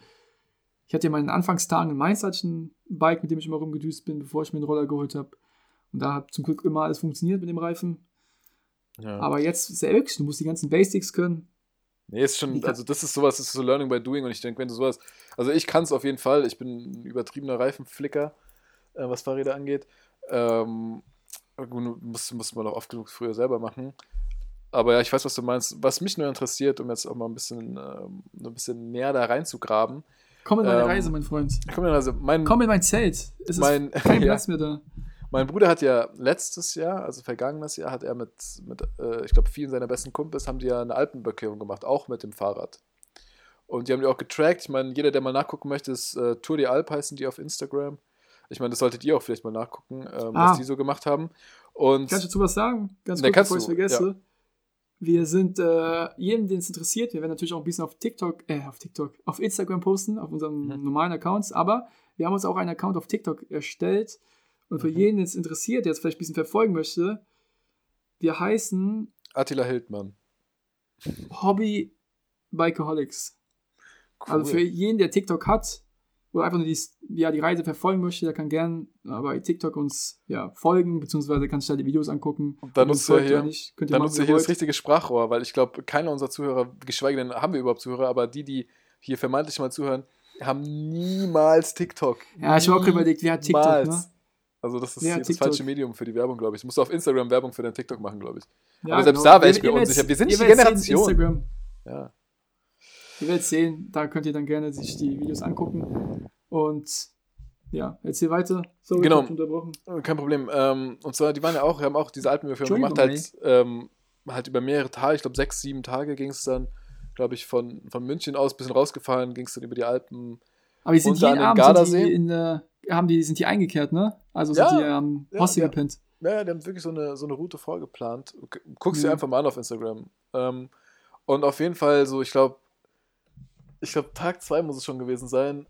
ich hatte ja in meinen Anfangstagen in Mainz hatte ich ein Bike, mit dem ich immer rumgedüst bin, bevor ich mir einen Roller geholt habe. Und da hat zum Glück immer alles funktioniert mit dem Reifen. Ja. Aber jetzt ist ja wirklich, du musst die ganzen Basics können. Nee, ist schon, also das ist sowas, das ist so Learning by Doing und ich denke, wenn du sowas, also ich kann es auf jeden Fall, ich bin ein übertriebener Reifenflicker, äh, was Fahrräder angeht. Ähm, gut, muss, muss man auch oft genug früher selber machen. Aber ja, ich weiß, was du meinst. Was mich nur interessiert, um jetzt auch mal ein bisschen, ähm, ein bisschen näher da reinzugraben. Komm in meine Ähm, Reise, mein Freund. Komm, also mein, Komm in mein Zelt. Es ist mein- kein ja. Platz mehr da. Mein Bruder hat ja letztes Jahr, also vergangenes Jahr, hat er mit, mit äh, ich glaube, vielen seiner besten Kumpels haben die ja eine Alpenüberquerung gemacht, auch mit dem Fahrrad. Und die haben die auch getrackt. Ich meine, jeder, der mal nachgucken möchte, ist äh, Tour de Alp heißen die auf Instagram. Ich meine, das solltet ihr auch vielleicht mal nachgucken, ähm, Ah. was die so gemacht haben. Und Kannst du dazu was sagen? Ganz kurz, bevor ich du, vergesse. Wir sind äh, jedem, den es interessiert, wir werden natürlich auch ein bisschen auf TikTok, äh, auf TikTok, auf Instagram posten, auf unseren Mhm. normalen Accounts, aber wir haben uns auch einen Account auf TikTok erstellt. Und für Mhm. jeden, den es interessiert, der es vielleicht ein bisschen verfolgen möchte, wir heißen Attila Hildmann. Hobby Bikeaholics. Cool. Also für jeden, der TikTok hat oder einfach nur die, ja, die Reise verfolgen möchte, der kann gern äh, bei TikTok uns ja, folgen, beziehungsweise kann sich da die Videos angucken. Und dann nutzt ihr hier- nicht, Dann machen, nutzt wie ihr hier das richtige Sprachrohr, weil ich glaube, keiner unserer Zuhörer, geschweige denn haben wir überhaupt Zuhörer, aber die, die hier vermeintlich mal zuhören, haben niemals TikTok. Ja, ich habe auch überlegt, wer hat TikTok, ne? Also das ist hat das falsche Medium für die Werbung, glaube ich. Du musst auf Instagram Werbung für dein TikTok machen, glaube ich. Ja, Aber selbst genau. da wär ich mir unsicher. Wir sind nicht die Generation. Instagram. Ja. Ihr werdet sehen, da könnt ihr dann gerne sich die Videos angucken. Und ja, erzähl weiter. So, Genau. unterbrochen. Kein Problem. Ähm, und zwar, die waren ja auch, haben auch diese Alpenüberführung gemacht, Entschuldigung, halt, ähm, halt über mehrere Tage, ich glaube sechs, sieben Tage ging es dann glaube ich, von, von München aus ein bisschen rausgefahren, ging es dann über die Alpen. Aber die sind jeden an den Abend sind die in, äh, haben die, sind die eingekehrt, ne? Also Ja, sind die am ja, Hostel ja. gepennt. Ja, die haben wirklich so eine, so eine Route vorgeplant. G- Guck's dir Mhm. einfach mal an auf Instagram. Ähm, und auf jeden Fall so, ich glaube, ich glaube, Tag zwei muss es schon gewesen sein.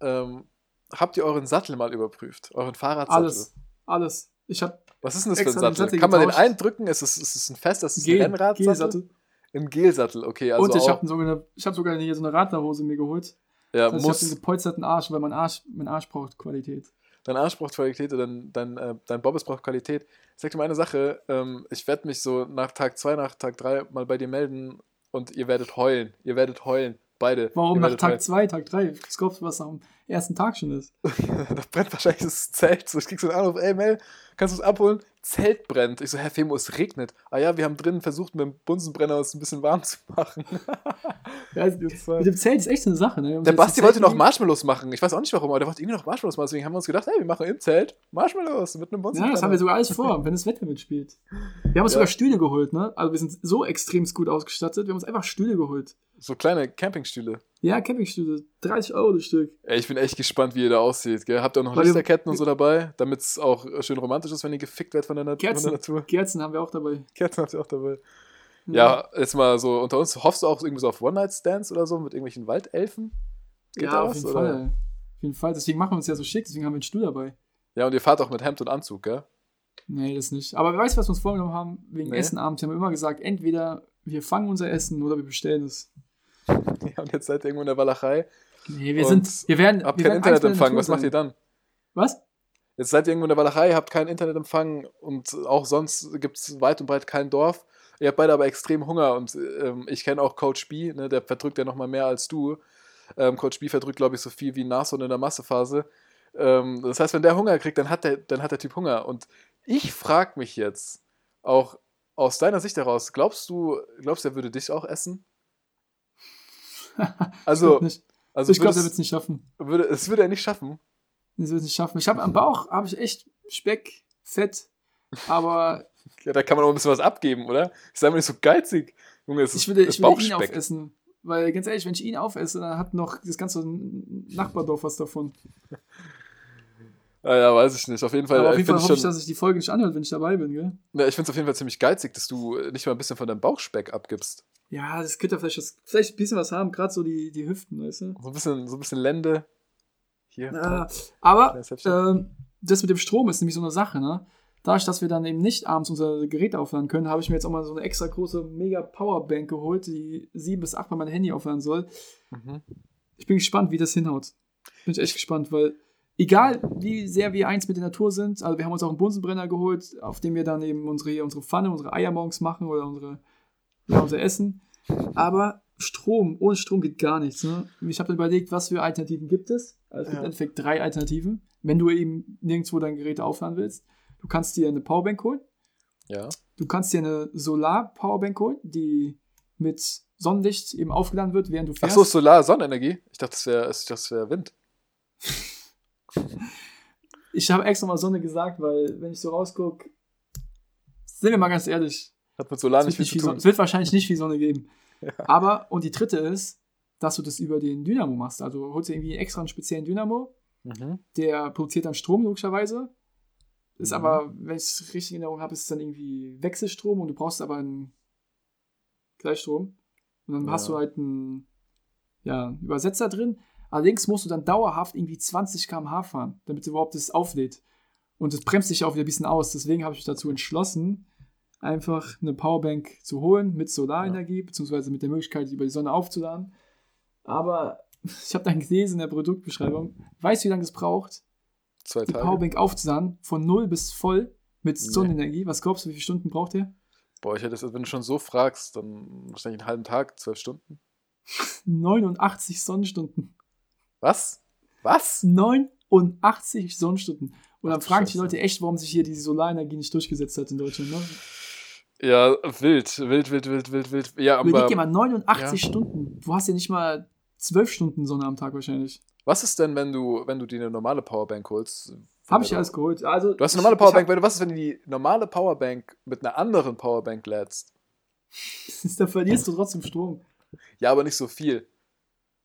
Ähm, habt ihr euren Sattel mal überprüft? Euren Fahrradsattel? Alles. Alles. Ich hab Was ist denn das für ein den Sattel? Sattel Kann man den eindrücken? Ist es, ist es ein fest, das ist ein Gel, Rennradsattel? Gelsattel. Ein Gelsattel, okay. Also Und ich habe sogar, eine- ich hab sogar hier so eine Radlerhose mir geholt. ja, Das heißt, ich habe muss, einen gepolsterten Arsch, weil mein Arsch, mein Arsch braucht Qualität. dein Arsch braucht Qualität oder dein, dein, äh, dein Bobbes braucht Qualität. Ich sag dir mal eine Sache, ähm, ich werde mich so nach Tag 2, nach Tag 3 mal bei dir melden und ihr werdet heulen. Ihr werdet heulen. Beide. Warum nach Tag 2, Tag 3? Was glaubst du, was am ersten Tag schon ist? da brennt wahrscheinlich das Zelt. So, ich krieg so einen Anruf, ey Mel, kannst du es abholen? Zelt brennt. Ich so, Herr Femo, es regnet. Ah ja, wir haben drinnen versucht, mit dem Bunsenbrenner uns ein bisschen warm zu machen. Ja, also, mit dem Zelt ist echt so eine Sache. Ne? Der Basti wollte noch. Marshmallows machen. Ich weiß auch nicht warum, aber der wollte irgendwie noch Marshmallows machen. Deswegen haben wir uns gedacht, hey, wir machen im Zelt Marshmallows mit einem Bunsenbrenner. Ja, das haben wir sogar alles vor, wenn das Wetter mitspielt. Wir haben uns Ja. sogar Stühle geholt, ne? Also wir sind so extrem gut ausgestattet. Wir haben uns einfach Stühle geholt. So kleine Campingstühle. Ja, Campingstühle. 30 Euro das Stück. Ey, ich bin echt gespannt, wie ihr da aussieht. Gell? Habt ihr auch noch Weil Lichterketten und so dabei, damit es auch schön romantisch ist, wenn ihr gefickt werdet von der, Nat von Kerzen. der Natur? Kerzen haben wir auch dabei. Kerzen habt ihr auch dabei. Ja, jetzt mal so unter uns, hoffst du auch irgendwie so auf One-Night-Stands oder so mit irgendwelchen Waldelfen? Geht ja, auf was, jeden oder? Fall. Auf jeden Fall. Deswegen machen wir uns ja so schick, deswegen haben wir einen Stuhl dabei. Ja, und ihr fahrt auch mit Hemd und Anzug, gell? Nee, das nicht. Aber weißt du, was wir uns vorgenommen haben? Wegen Nee. Essen abends haben wir immer gesagt, entweder wir fangen unser Essen oder wir bestellen es. Ja, und jetzt seid ihr irgendwo in der Walachei. Nee, wir sind, wir werden, Habt wir keinen werden Internetempfang. Was macht ihr dann? Was? Jetzt seid ihr irgendwo in der Walachei, habt keinen Internetempfang und auch sonst gibt es weit und breit kein Dorf. Ihr habt beide aber extrem Hunger und ähm, ich kenne auch Coach B, ne, der verdrückt ja nochmal mehr als du. Ähm, Coach B verdrückt, glaube ich, so viel wie Nashorn in der Massephase. Ähm, das heißt, wenn der Hunger kriegt, dann hat der, dann hat der Typ Hunger. Und ich frage mich jetzt, auch aus deiner Sicht heraus, glaubst du, glaubst du, er würde dich auch essen? Also, also ich glaube, er wird es nicht schaffen. würde, es würde er nicht schaffen. Das wird es nicht schaffen. Ich habe am Bauch habe ich echt Speck, Fett, aber Ja, da kann man auch ein bisschen was abgeben, oder? Sei mal nicht so geizig. Junge, es ich würde, ist ich würde ihn aufessen. Weil ganz ehrlich, wenn ich ihn aufesse, dann hat noch das ganze Nachbardorf was davon. Ah, ja, weiß ich nicht. Auf jeden Fall, Aber auf äh, jeden Fall hoffe ich, ich schon, dass sich die Folge nicht anhört, wenn ich dabei bin, gell? ja, ich finde es auf jeden Fall ziemlich geizig, dass du nicht mal ein bisschen von deinem Bauchspeck abgibst. Ja, das könnte vielleicht, was, vielleicht ein bisschen was haben, gerade so die, die Hüften, weißt du? So ein bisschen, so ein bisschen Lende. Hier. Ja, aber ähm, das mit dem Strom ist nämlich so eine Sache, ne? Dadurch, dass wir dann eben nicht abends unser Gerät aufladen können, habe ich mir jetzt auch mal so eine extra große Mega Powerbank geholt, die sieben bis acht Mal mein Handy aufladen soll. Mhm. Ich bin gespannt, wie das hinhaut. Bin ich echt gespannt, weil egal wie sehr wir eins mit der Natur sind, also wir haben uns auch einen Bunsenbrenner geholt, auf dem wir dann eben unsere, unsere Pfanne, unsere Eier morgens machen oder unsere, ja, unser Essen. Aber Strom, ohne Strom geht gar nichts. Ne? Ich habe überlegt, was für Alternativen gibt es. Also es gibt Ja. im Endeffekt drei Alternativen, wenn du eben nirgendwo dein Gerät aufladen willst. Du kannst dir eine Powerbank holen, Ja. du kannst dir eine Solar-Powerbank holen, die mit Sonnenlicht eben aufgeladen wird, während du fährst. so, Solar, Sonnenenergie. Ich dachte, das wäre das wär Wind. Ich habe extra mal Sonne gesagt, weil, wenn ich so rausgucke, sind wir mal ganz ehrlich, Hat mit Solar es nicht wird, viel zu tun. es wird wahrscheinlich nicht viel Sonne geben. Ja. Aber, und die dritte ist, dass du das über den Dynamo machst. Also du holst dir irgendwie extra einen speziellen Dynamo, Mhm. der produziert dann Strom, logischerweise. Ist Mhm. aber, wenn ich es richtig in Erinnerung habe, ist es dann irgendwie Wechselstrom und du brauchst aber einen Gleichstrom. Und dann Ja. hast du halt einen ja, einen Übersetzer drin. Allerdings musst du dann dauerhaft irgendwie 20 km/h fahren, damit es überhaupt das auflädt. Und das bremst dich auch wieder ein bisschen aus. Deswegen habe ich mich dazu entschlossen, einfach eine Powerbank zu holen mit Solarenergie, beziehungsweise mit der Möglichkeit, die über die Sonne aufzuladen. Aber ich habe dann gelesen in der Produktbeschreibung, weißt du, wie lange es braucht, Zwei die Tage. Powerbank aufzuladen, von 0 bis voll mit Nee. Sonnenenergie? Was glaubst du, wie viele Stunden braucht ihr? Boah, ich hätte das, wenn du schon so fragst, dann wahrscheinlich einen halben Tag, zwölf Stunden. 89 Sonnenstunden. Was? Was? 89 Sonnenstunden. Und dann Ach fragen sich die. Leute echt, warum sich hier diese Solarenergie nicht durchgesetzt hat in Deutschland. Ne? Ja, wild, wild, wild, wild, wild, wild. Ja, Überleg aber dir mal, 89 ja. Stunden. Du hast ja nicht mal 12 Stunden Sonne am Tag wahrscheinlich. was ist denn, wenn du, wenn du dir eine normale Powerbank holst? Habe ich ja alles geholt. Also, Du hast eine normale Powerbank, hab- was ist, wenn du die normale Powerbank mit einer anderen Powerbank lädst? da verlierst du trotzdem Strom. Ja, aber nicht so viel.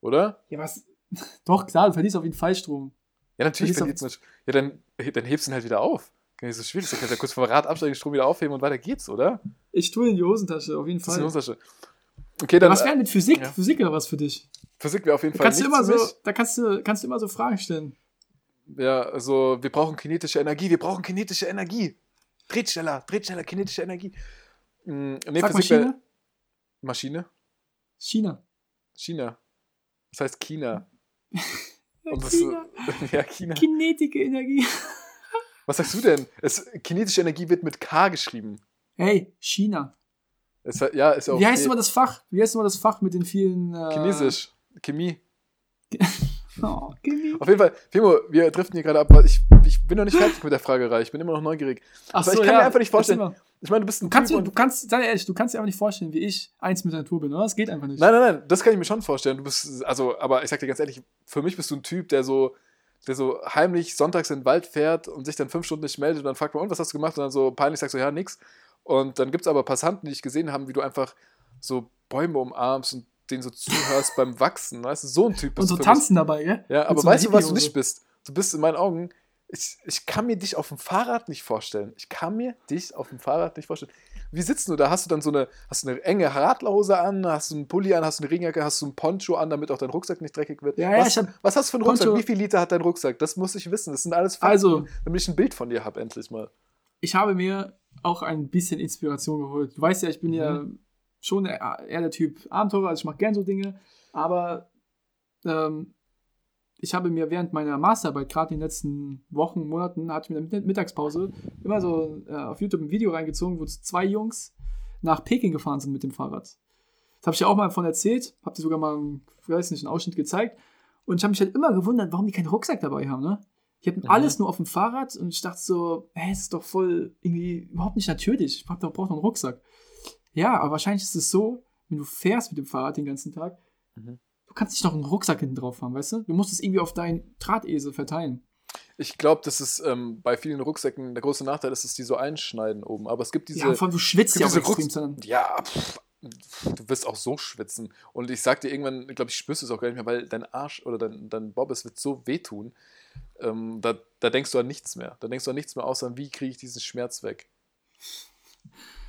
Oder? Ja, was? Doch, klar, du verlierst auf jeden Fall Strom. Ja, natürlich Verlierst verliert man. Ja, dann, dann hebst du ihn halt wieder auf. Gar nicht so schwierig. Du kannst ja kurz vom Rad absteigen, Strom wieder aufheben und weiter geht's, oder? Ich tue in die Hosentasche, auf jeden Das ist Fall. eine Hosentasche. Okay, dann. was wäre mit Physik? ja. Physik oder was für dich? Physik wäre auf jeden Da Fall kannst du immer so, da kannst du, kannst du immer so Fragen stellen. Ja, also wir brauchen kinetische Energie, wir brauchen kinetische Energie. Dreht schneller, dreht schneller, kinetische Energie. Mm, Nee, Sag Physik Maschine? Maschine? China. China. Das heißt China. Und das, China. ja, China. Kinetische Energie. Was sagst du denn? Es, kinetische Energie wird mit K geschrieben. Hey, China. Es, ja, ist auch Wie heißt eh immer das Fach? Wie heißt immer das Fach mit den vielen. Äh, Chinesisch. Chemie. Oh. Auf jeden Fall, Fimo, wir driften hier gerade ab. Ich, ich bin noch nicht fertig mit der Fragerei. Ich bin immer noch neugierig. Ach Aber ich kann mir einfach nicht vorstellen-. Ich meine, du bist ein Du kannst, Typ dir- du kannst, sei ehrlich, du kannst dir einfach nicht vorstellen, wie ich eins mit der Natur bin, oder? Das geht einfach nicht. Nein, nein, nein, das kann ich mir schon vorstellen. Du bist, also, aber ich sag dir ganz ehrlich, für mich bist du ein Typ, der so, der so heimlich sonntags in den Wald fährt und sich dann fünf Stunden nicht meldet und dann fragt man, und was hast du gemacht? Und dann so peinlich sagst du, ja, nix. Und dann gibt es aber Passanten, die ich gesehen haben, wie du einfach so Bäume umarmst und denen so zuhörst beim Wachsen. Weißt du, so ein Typ bist Und so tanzen dabei, gell? mich. Ja, Mit aber so weißt du, was du nicht bist? Du bist in meinen Augen, ich, ich kann mir dich auf dem Fahrrad nicht vorstellen. Ich kann mir dich auf dem Fahrrad nicht vorstellen. Wie sitzt du da? Hast du dann so eine, hast du eine enge Radlerhose an, hast du einen Pulli an, hast du eine Regenjacke, hast du einen Poncho an, damit auch dein Rucksack nicht dreckig wird? Ja, ja, was, ich hab was hast du für einen Rucksack? Poncho- Wie viel Liter hat dein Rucksack? Das muss ich wissen. Das sind alles Fakten, Also- damit ich ein Bild von dir habe, endlich mal. Ich habe mir auch ein bisschen Inspiration geholt. Du weißt ja, ich bin ja Mhm. Schon eher eher der Typ Abenteurer, also ich mache gern so Dinge, aber ähm, ich habe mir während meiner Masterarbeit, gerade in den letzten Wochen, Monaten, hatte ich mir in der Mitt- Mittagspause immer so äh, auf YouTube ein Video reingezogen, wo zwei Jungs nach Peking gefahren sind mit dem Fahrrad. Das habe ich ja auch mal davon erzählt, habe dir sogar mal einen, weiß nicht, einen Ausschnitt gezeigt. Und ich habe mich halt immer gewundert, warum die keinen Rucksack dabei haben, ne? Die hatten Mhm. alles nur auf dem Fahrrad und ich dachte so, hä, das ist doch voll irgendwie überhaupt nicht natürlich. Ich brauche doch, brauch doch einen Rucksack. Ja, aber wahrscheinlich ist es so, wenn du fährst mit dem Fahrrad den ganzen Tag, Mhm. du kannst nicht noch einen Rucksack hinten drauf haben, weißt du? Du musst es irgendwie auf deinen Drahtesel verteilen. Ich glaube, das ist ähm, bei vielen Rucksäcken der große Nachteil, ist, dass die so einschneiden oben. Aber es gibt diese. ja, vor allem du schwitzt ja auch extrem. Ja, pff, du wirst auch so schwitzen. Und ich sag dir irgendwann, glaube ich, spürst du es auch gar nicht mehr, weil dein Arsch oder dein, dein Bob, es wird so wehtun. Ähm, da, da denkst du an nichts mehr. Da denkst du an nichts mehr, außer wie kriege ich diesen Schmerz weg.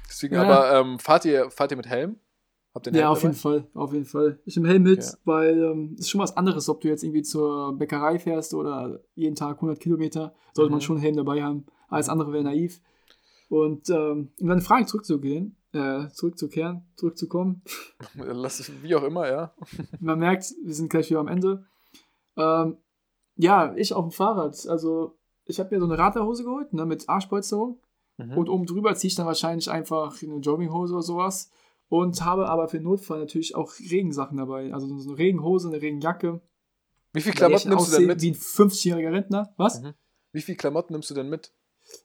Deswegen Ja. aber, ähm, fahrt, ihr, fahrt ihr mit Helm? Habt ihr ja, Helm auf jeden dabei? Fall, auf jeden Fall. Ich nehme Helm mit, Ja. weil ähm, ist schon was anderes, ob du jetzt irgendwie zur Bäckerei fährst oder jeden Tag 100 Kilometer, sollte man Mhm. schon einen Helm dabei haben. Alles andere wäre naiv. Und ähm, um deine Frage zurückzugehen, äh, zurückzukehren, zurückzukommen, Lass es, wie auch immer, ja. man merkt, wir sind gleich wieder am Ende. Ähm, ja, ich auf dem Fahrrad. Also, ich habe mir so eine Radlerhose geholt, ne, mit Arschpolsterung. Mhm. Und oben drüber ziehe ich dann wahrscheinlich einfach eine Jogginghose oder sowas. Und habe aber für den Notfall natürlich auch Regensachen dabei. Also so eine Regenhose, eine Regenjacke. Wie viel ich Klamotten nimmst du denn mit? Wie ein 50-jähriger Rentner. Was? Mhm. Wie viel Klamotten nimmst du denn mit?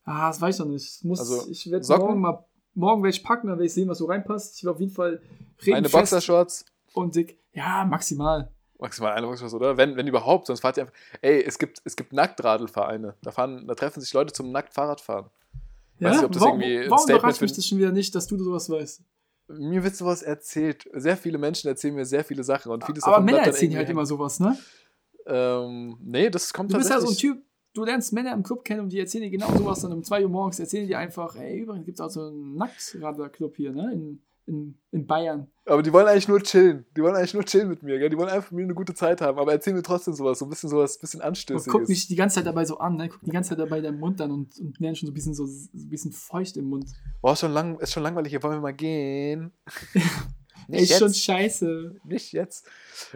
Ah, das weiß ich noch nicht. Das Muss, Also, ich werde morgen mal. Morgen werde ich packen, dann werde ich sehen, was so reinpasst. Ich will auf jeden Fall Eine regenfest Boxershorts? und dick. Ja, maximal. Maximal eine Boxershorts, oder? Wenn, wenn überhaupt, sonst fahrt ihr einfach. Ey, es gibt, es gibt Nacktradelvereine. Da, fahren, da treffen sich Leute zum Nacktfahrradfahren. Weiß nicht, ob das warum irgendwie warum überrascht mich das schon wieder nicht, dass du sowas weißt? Mir wird sowas erzählt. Sehr viele Menschen erzählen mir sehr viele Sachen und vieles Aber Männer erzählen halt hängen. immer sowas, ne? Ähm, nee, das kommt Du bist ja so ein tatsächlich. Typ, du lernst Männer im Club kennen und die erzählen dir genau sowas dann um 2 Uhr morgens, erzählen die einfach, ey, übrigens gibt es auch so einen Nacktradler-Club hier, ne? In, in, in Bayern. Aber die wollen eigentlich nur chillen. Die wollen eigentlich nur chillen mit mir, gell? Die wollen einfach mit mir eine gute Zeit haben. Aber erzählen mir trotzdem sowas, so ein bisschen sowas, ein bisschen Und anstößiges. guck mich die ganze Zeit dabei so an, ne? Guck die ganze Zeit dabei deinen Mund an und, und werden schon so ein bisschen so, so ein bisschen feucht im Mund. Boah, ist schon, lang, ist schon langweilig, hier wollen wir mal gehen. Ey, ist schon scheiße. Nicht jetzt.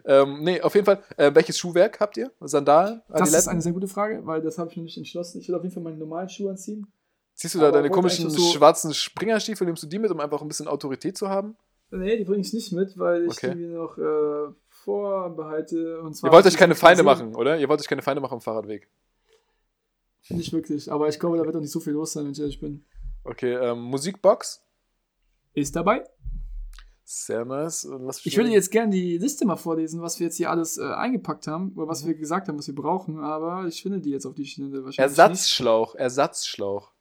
Ähm, nee, auf jeden Fall. Äh, welches Schuhwerk habt ihr? Sandalen? Das ist eine sehr gute Frage, weil das habe ich noch nicht entschlossen. Ich will auf jeden Fall meine normalen Schuhe anziehen. Ziehst du da aber deine komischen so- schwarzen Springerstiefel, nimmst du die mit, um einfach ein bisschen Autorität zu haben? Nee, die bringe ich nicht mit, weil ich Okay. die mir noch äh, vorbehalte. Und zwar Ihr wollt euch keine Feinde machen, oder? Ihr wollt euch keine Feinde machen am Fahrradweg. Nicht wirklich, aber ich glaube, da wird auch nicht so viel los sein, wenn ich ehrlich bin. Okay, ähm, Musikbox. Ist dabei. Sehr nice. Ich würde jetzt gerne die Liste mal vorlesen, was wir jetzt hier alles äh, eingepackt haben, oder Mhm. was wir gesagt haben, was wir brauchen, aber ich finde die jetzt auf die Schnelle wahrscheinlich nicht. Ersatzschlauch, Ersatzschlauch.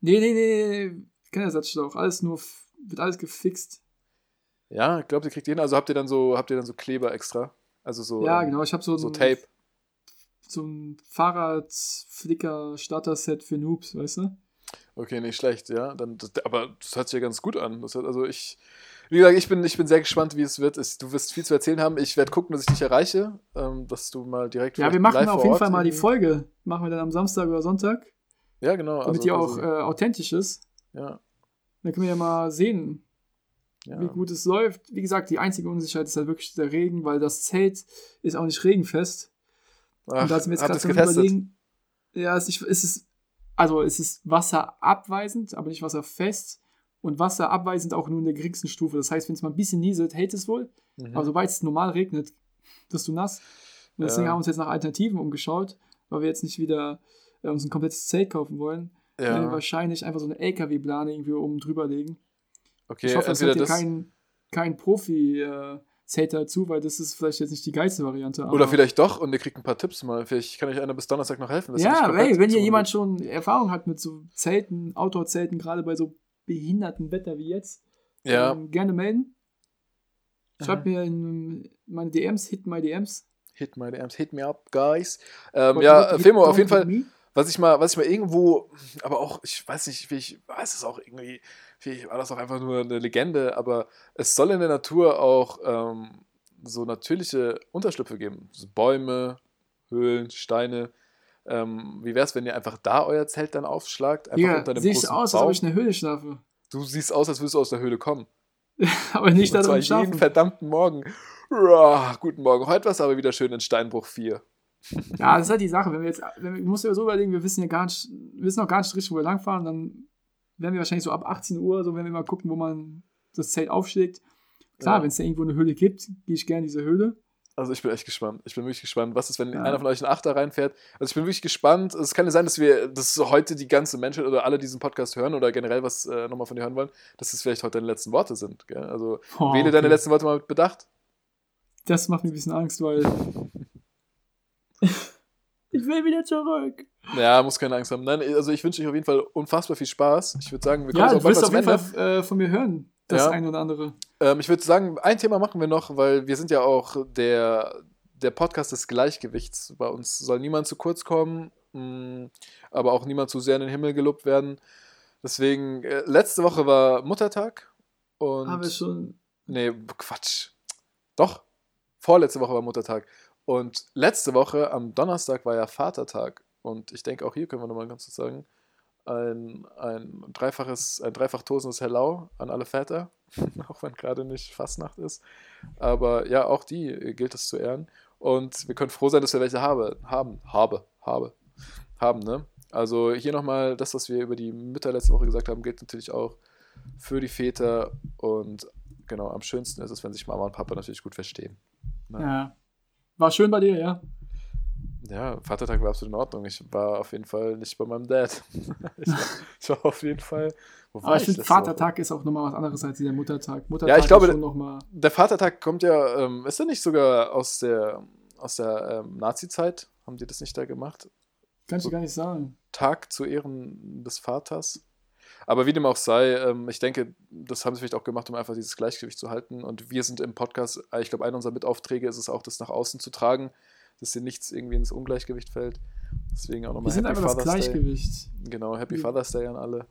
Nee, nee, nee, nee, kein Ersatzschlauch. Alles nur, wird alles gefixt. Ja, glaubt ihr kriegt jeden. Also habt ihr dann so, habt ihr dann so Kleber extra? Also so, ja, ähm, genau. Ich habe so, so ein- Tape. so ein Fahrrad-Flicker-Starter-Set für Noobs, weißt du? Okay, nicht schlecht, ja. Dann, das, aber das hört sich ja ganz gut an. Das hat, also ich, wie gesagt, ich bin, ich bin sehr gespannt, wie es wird. Es, du wirst viel zu erzählen haben. Ich werde gucken, dass ich dich erreiche, ähm, dass du mal direkt. Ja, wir machen auf jeden Ort Fall mal die Folge. Machen wir dann am Samstag oder Sonntag, Ja, genau. damit also, die auch also, äh, authentisch ist. ja, Dann können wir ja mal sehen, ja. wie gut es läuft. Wie gesagt, die einzige Unsicherheit ist halt wirklich der Regen, weil das Zelt ist auch nicht regenfest. Ach, und da sind wir jetzt gerade getestet? überlegen. Ja, es ist, nicht, es ist, also es ist wasserabweisend, aber nicht wasserfest. Und wasserabweisend auch nur in der geringsten Stufe. Das heißt, wenn es mal ein bisschen nieselt, hält es wohl. Mhm. Aber sobald es normal regnet, wirst du nass. Und deswegen Ja. haben wir uns jetzt nach Alternativen umgeschaut, weil wir jetzt nicht wieder äh, uns ein komplettes Zelt kaufen wollen. Werden wir ja, wahrscheinlich einfach so eine LKW-Plane irgendwie oben drüber legen. okay, ich hoffe, das hört dir das. kein, kein Profi-Zelt dazu, weil das ist vielleicht jetzt nicht die geilste Variante. Oder vielleicht doch und ihr kriegt ein paar Tipps mal. Vielleicht kann euch einer bis Donnerstag noch helfen. Ja, ey, wenn hier jemand schon Erfahrung hat mit so Zelten, Outdoor-Zelten, gerade bei so behinderten Wetter wie jetzt, Ja, ähm, gerne melden. Schreibt Aha. mir in meine DMs, hit my DMs. hit my DMs, hit me up, guys. Ähm, ja, Femo, auf jeden Fall. me. Was ich mal, was ich mal irgendwo, aber auch, ich weiß nicht, wie ich weiß es auch irgendwie, vielleicht war das auch einfach nur eine Legende, aber es soll in der Natur auch ähm, so natürliche Unterschlüpfe geben. So Bäume, Höhlen, Steine. Ähm, wie wäre es, wenn ihr einfach da euer Zelt dann aufschlagt? Einfach Digga, unter einem sehe ich aus, als ob Baum? ich in der Höhle schlafe. Du siehst aus, als würdest du aus der Höhle kommen. Aber nicht da drin jeden schlafen. verdammten Morgen. Uah, guten Morgen. Heute war es aber wieder schön in Steinbruch 4. Ja, das ist halt die Sache. Wenn wir jetzt, wenn wir, du musst dir so überlegen, wir wissen ja gar nicht, wir wissen noch gar nicht richtig, wo wir langfahren, dann werden wir wahrscheinlich so ab 18 Uhr, so wenn wir mal gucken, wo man das Zelt aufschlägt. Klar, Ja. wenn es da irgendwo eine Höhle gibt, gehe ich gerne in diese Höhle. Also ich bin echt gespannt. Ich bin wirklich gespannt. Was ist, wenn Ja. einer von euch einen Achter reinfährt? Also ich bin wirklich gespannt. Es kann ja sein, dass wir, dass heute die ganze Menschheit oder alle diesen Podcast hören oder generell was äh, nochmal von dir hören wollen, dass es vielleicht heute deine letzten Worte sind. Gell? Also Oh, wähle deine okay. letzten Worte mal mit Bedacht. Das macht mir ein bisschen Angst, weil. ich will wieder zurück. Ja, muss keine Angst haben. Nein, also ich wünsche euch auf jeden Fall unfassbar viel Spaß. Ich würde sagen, wir kommen Ja, auch bald mal auf jeden. Fall äh, von mir hören, das Ja. eine oder andere. Ähm, ich würde sagen, ein Thema machen wir noch, weil wir sind ja auch der, der Podcast des Gleichgewichts. Bei uns soll niemand zu kurz kommen, mh, aber auch niemand zu sehr in den Himmel gelobt werden. Deswegen, äh, letzte Woche war Muttertag und. Haben wir schon. Nee, Quatsch. Doch. Vorletzte Woche war Muttertag. Und letzte Woche am Donnerstag war ja Vatertag. Und ich denke, auch hier können wir nochmal ganz kurz sagen, ein, ein dreifaches, ein dreifach tosendes Hello an alle Väter, auch wenn gerade nicht Fastnacht ist. Aber ja, auch die äh, gilt es zu ehren. Und wir können froh sein, dass wir welche habe, haben, habe, habe, haben, ne? Also hier nochmal das, was wir über die Mütter letzte Woche gesagt haben, gilt natürlich auch für die Väter und genau, am schönsten ist es, wenn sich Mama und Papa natürlich gut verstehen. Ne? Ja. War schön bei dir, ja. Ja, Vatertag war absolut in Ordnung. Ich war auf jeden Fall nicht bei meinem Dad. ich, war, ich war auf jeden Fall. Aber ich finde, letzte Woche? Vatertag ist auch nochmal was anderes als der Muttertag. Muttertag Ja, ich glaube, nochmal. Der Vatertag kommt ja, ähm, ist er nicht sogar aus der, aus der ähm, Nazi-Zeit? Haben die das nicht da gemacht? Kann ich dir gar nicht sagen. Tag zu Ehren des Vaters. Aber wie dem auch sei, ähm, ich denke, das haben sie vielleicht auch gemacht, um einfach dieses Gleichgewicht zu halten. Und wir sind im Podcast, äh, ich glaube, einer unserer Mitaufträge ist es auch, das nach außen zu tragen, dass hier nichts irgendwie ins Ungleichgewicht fällt. Deswegen auch Wir nochmal sind Happy einfach das Father's Day. Gleichgewicht. Genau, Happy Wir- Father's Day an alle.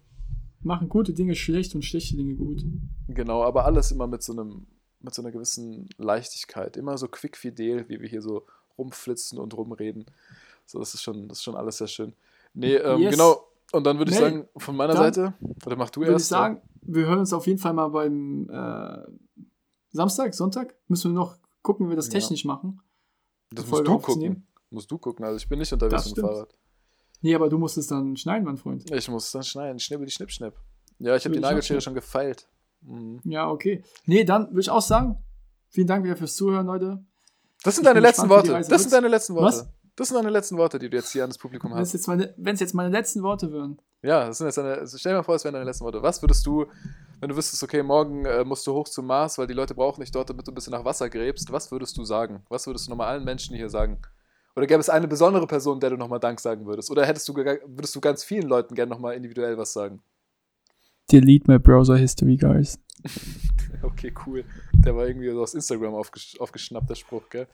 Machen gute Dinge schlecht und schlechte Dinge gut. Genau, aber alles immer mit so einem, mit so einer gewissen Leichtigkeit. Immer so quick fidel, wie wir hier so rumflitzen und rumreden. So, das ist schon, das ist schon alles sehr schön. Nee, ähm, Yes. genau. Und dann würde ich Nee, sagen, von meiner Seite, oder mach du Würde erst. ich sagen, wir hören uns auf jeden Fall mal beim äh, Samstag, Sonntag. Müssen wir noch gucken, wie wir das Ja. technisch machen. das musst du gucken. Musst du gucken. Also ich bin nicht unterwegs mit dem. Fahrrad. Nee, aber du musst es dann schneiden, mein Freund. Ich muss dann schneiden. Schnibbel, schnipp, schnipp. Ja, ich habe die Nagelschere schon gefeilt. Mhm. Ja, okay. Nee, dann würde ich auch sagen, vielen Dank wieder fürs Zuhören, Leute. Das sind Ich deine letzten Worte. Das sind deine letzten Worte. Was? Das sind deine letzten Worte, die du jetzt hier an das Publikum Wenn es hast. jetzt, meine- letzten Worte wären. Ja, das sind jetzt deine, also stell dir mal vor, es wären deine letzten Worte. Was würdest du, wenn du wüsstest, okay, morgen äh, musst du hoch zum Mars, weil die Leute brauchen dich dort, damit du ein bisschen nach Wasser gräbst, was würdest du sagen? Was würdest du nochmal allen Menschen hier sagen? Oder gäbe es eine besondere Person, der du nochmal Dank sagen würdest? Oder hättest du, würdest du ganz vielen Leuten gerne nochmal individuell was sagen? Delete my browser history, guys. Okay, cool. Der war irgendwie so aus Instagram aufgesch aufgeschnappt, der Spruch, gell?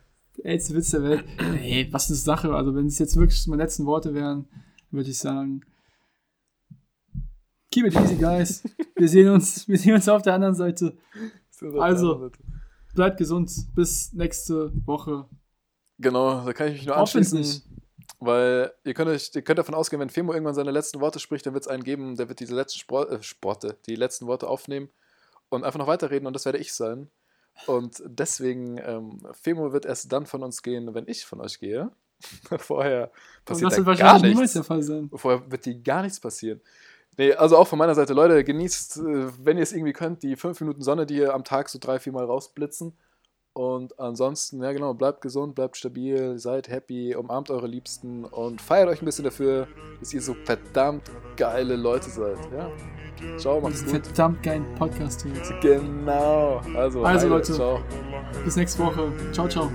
Ey, Witz der Welt. Ey, was ist Sache? Also, wenn es jetzt wirklich meine letzten Worte wären, würde ich sagen, keep it easy, guys. Wir sehen uns, wir sehen uns auf der anderen Seite. Also. Bleibt gesund. Bis nächste Woche. Genau, da kann ich mich nur anschließen. Weil ihr könnt, euch, ihr könnt davon ausgehen, wenn Femo irgendwann seine letzten Worte spricht, dann wird es einen geben, der wird diese letzten Sport, äh, Sporte, die letzten Worte aufnehmen und einfach noch weiterreden und das werde ich sein. Und deswegen, ähm, Femo wird erst dann von uns gehen, wenn ich von euch gehe. Vorher Und passiert das da wird gar nichts. der Fall sein. Vorher wird dir gar nichts passieren. Nee, also auch von meiner Seite, Leute, genießt, äh, wenn ihr es irgendwie könnt, die fünf Minuten Sonne, die hier am Tag so drei, vier Mal rausblitzen. Und ansonsten, ja genau, bleibt gesund, bleibt stabil, seid happy, umarmt eure Liebsten und feiert euch ein bisschen dafür, dass ihr so verdammt geile Leute seid. Ja? Ciao, macht's gut. verdammt geilen Podcast hier. Genau. Also, Also, Leute. Ciao. Bis nächste Woche. Ciao, ciao.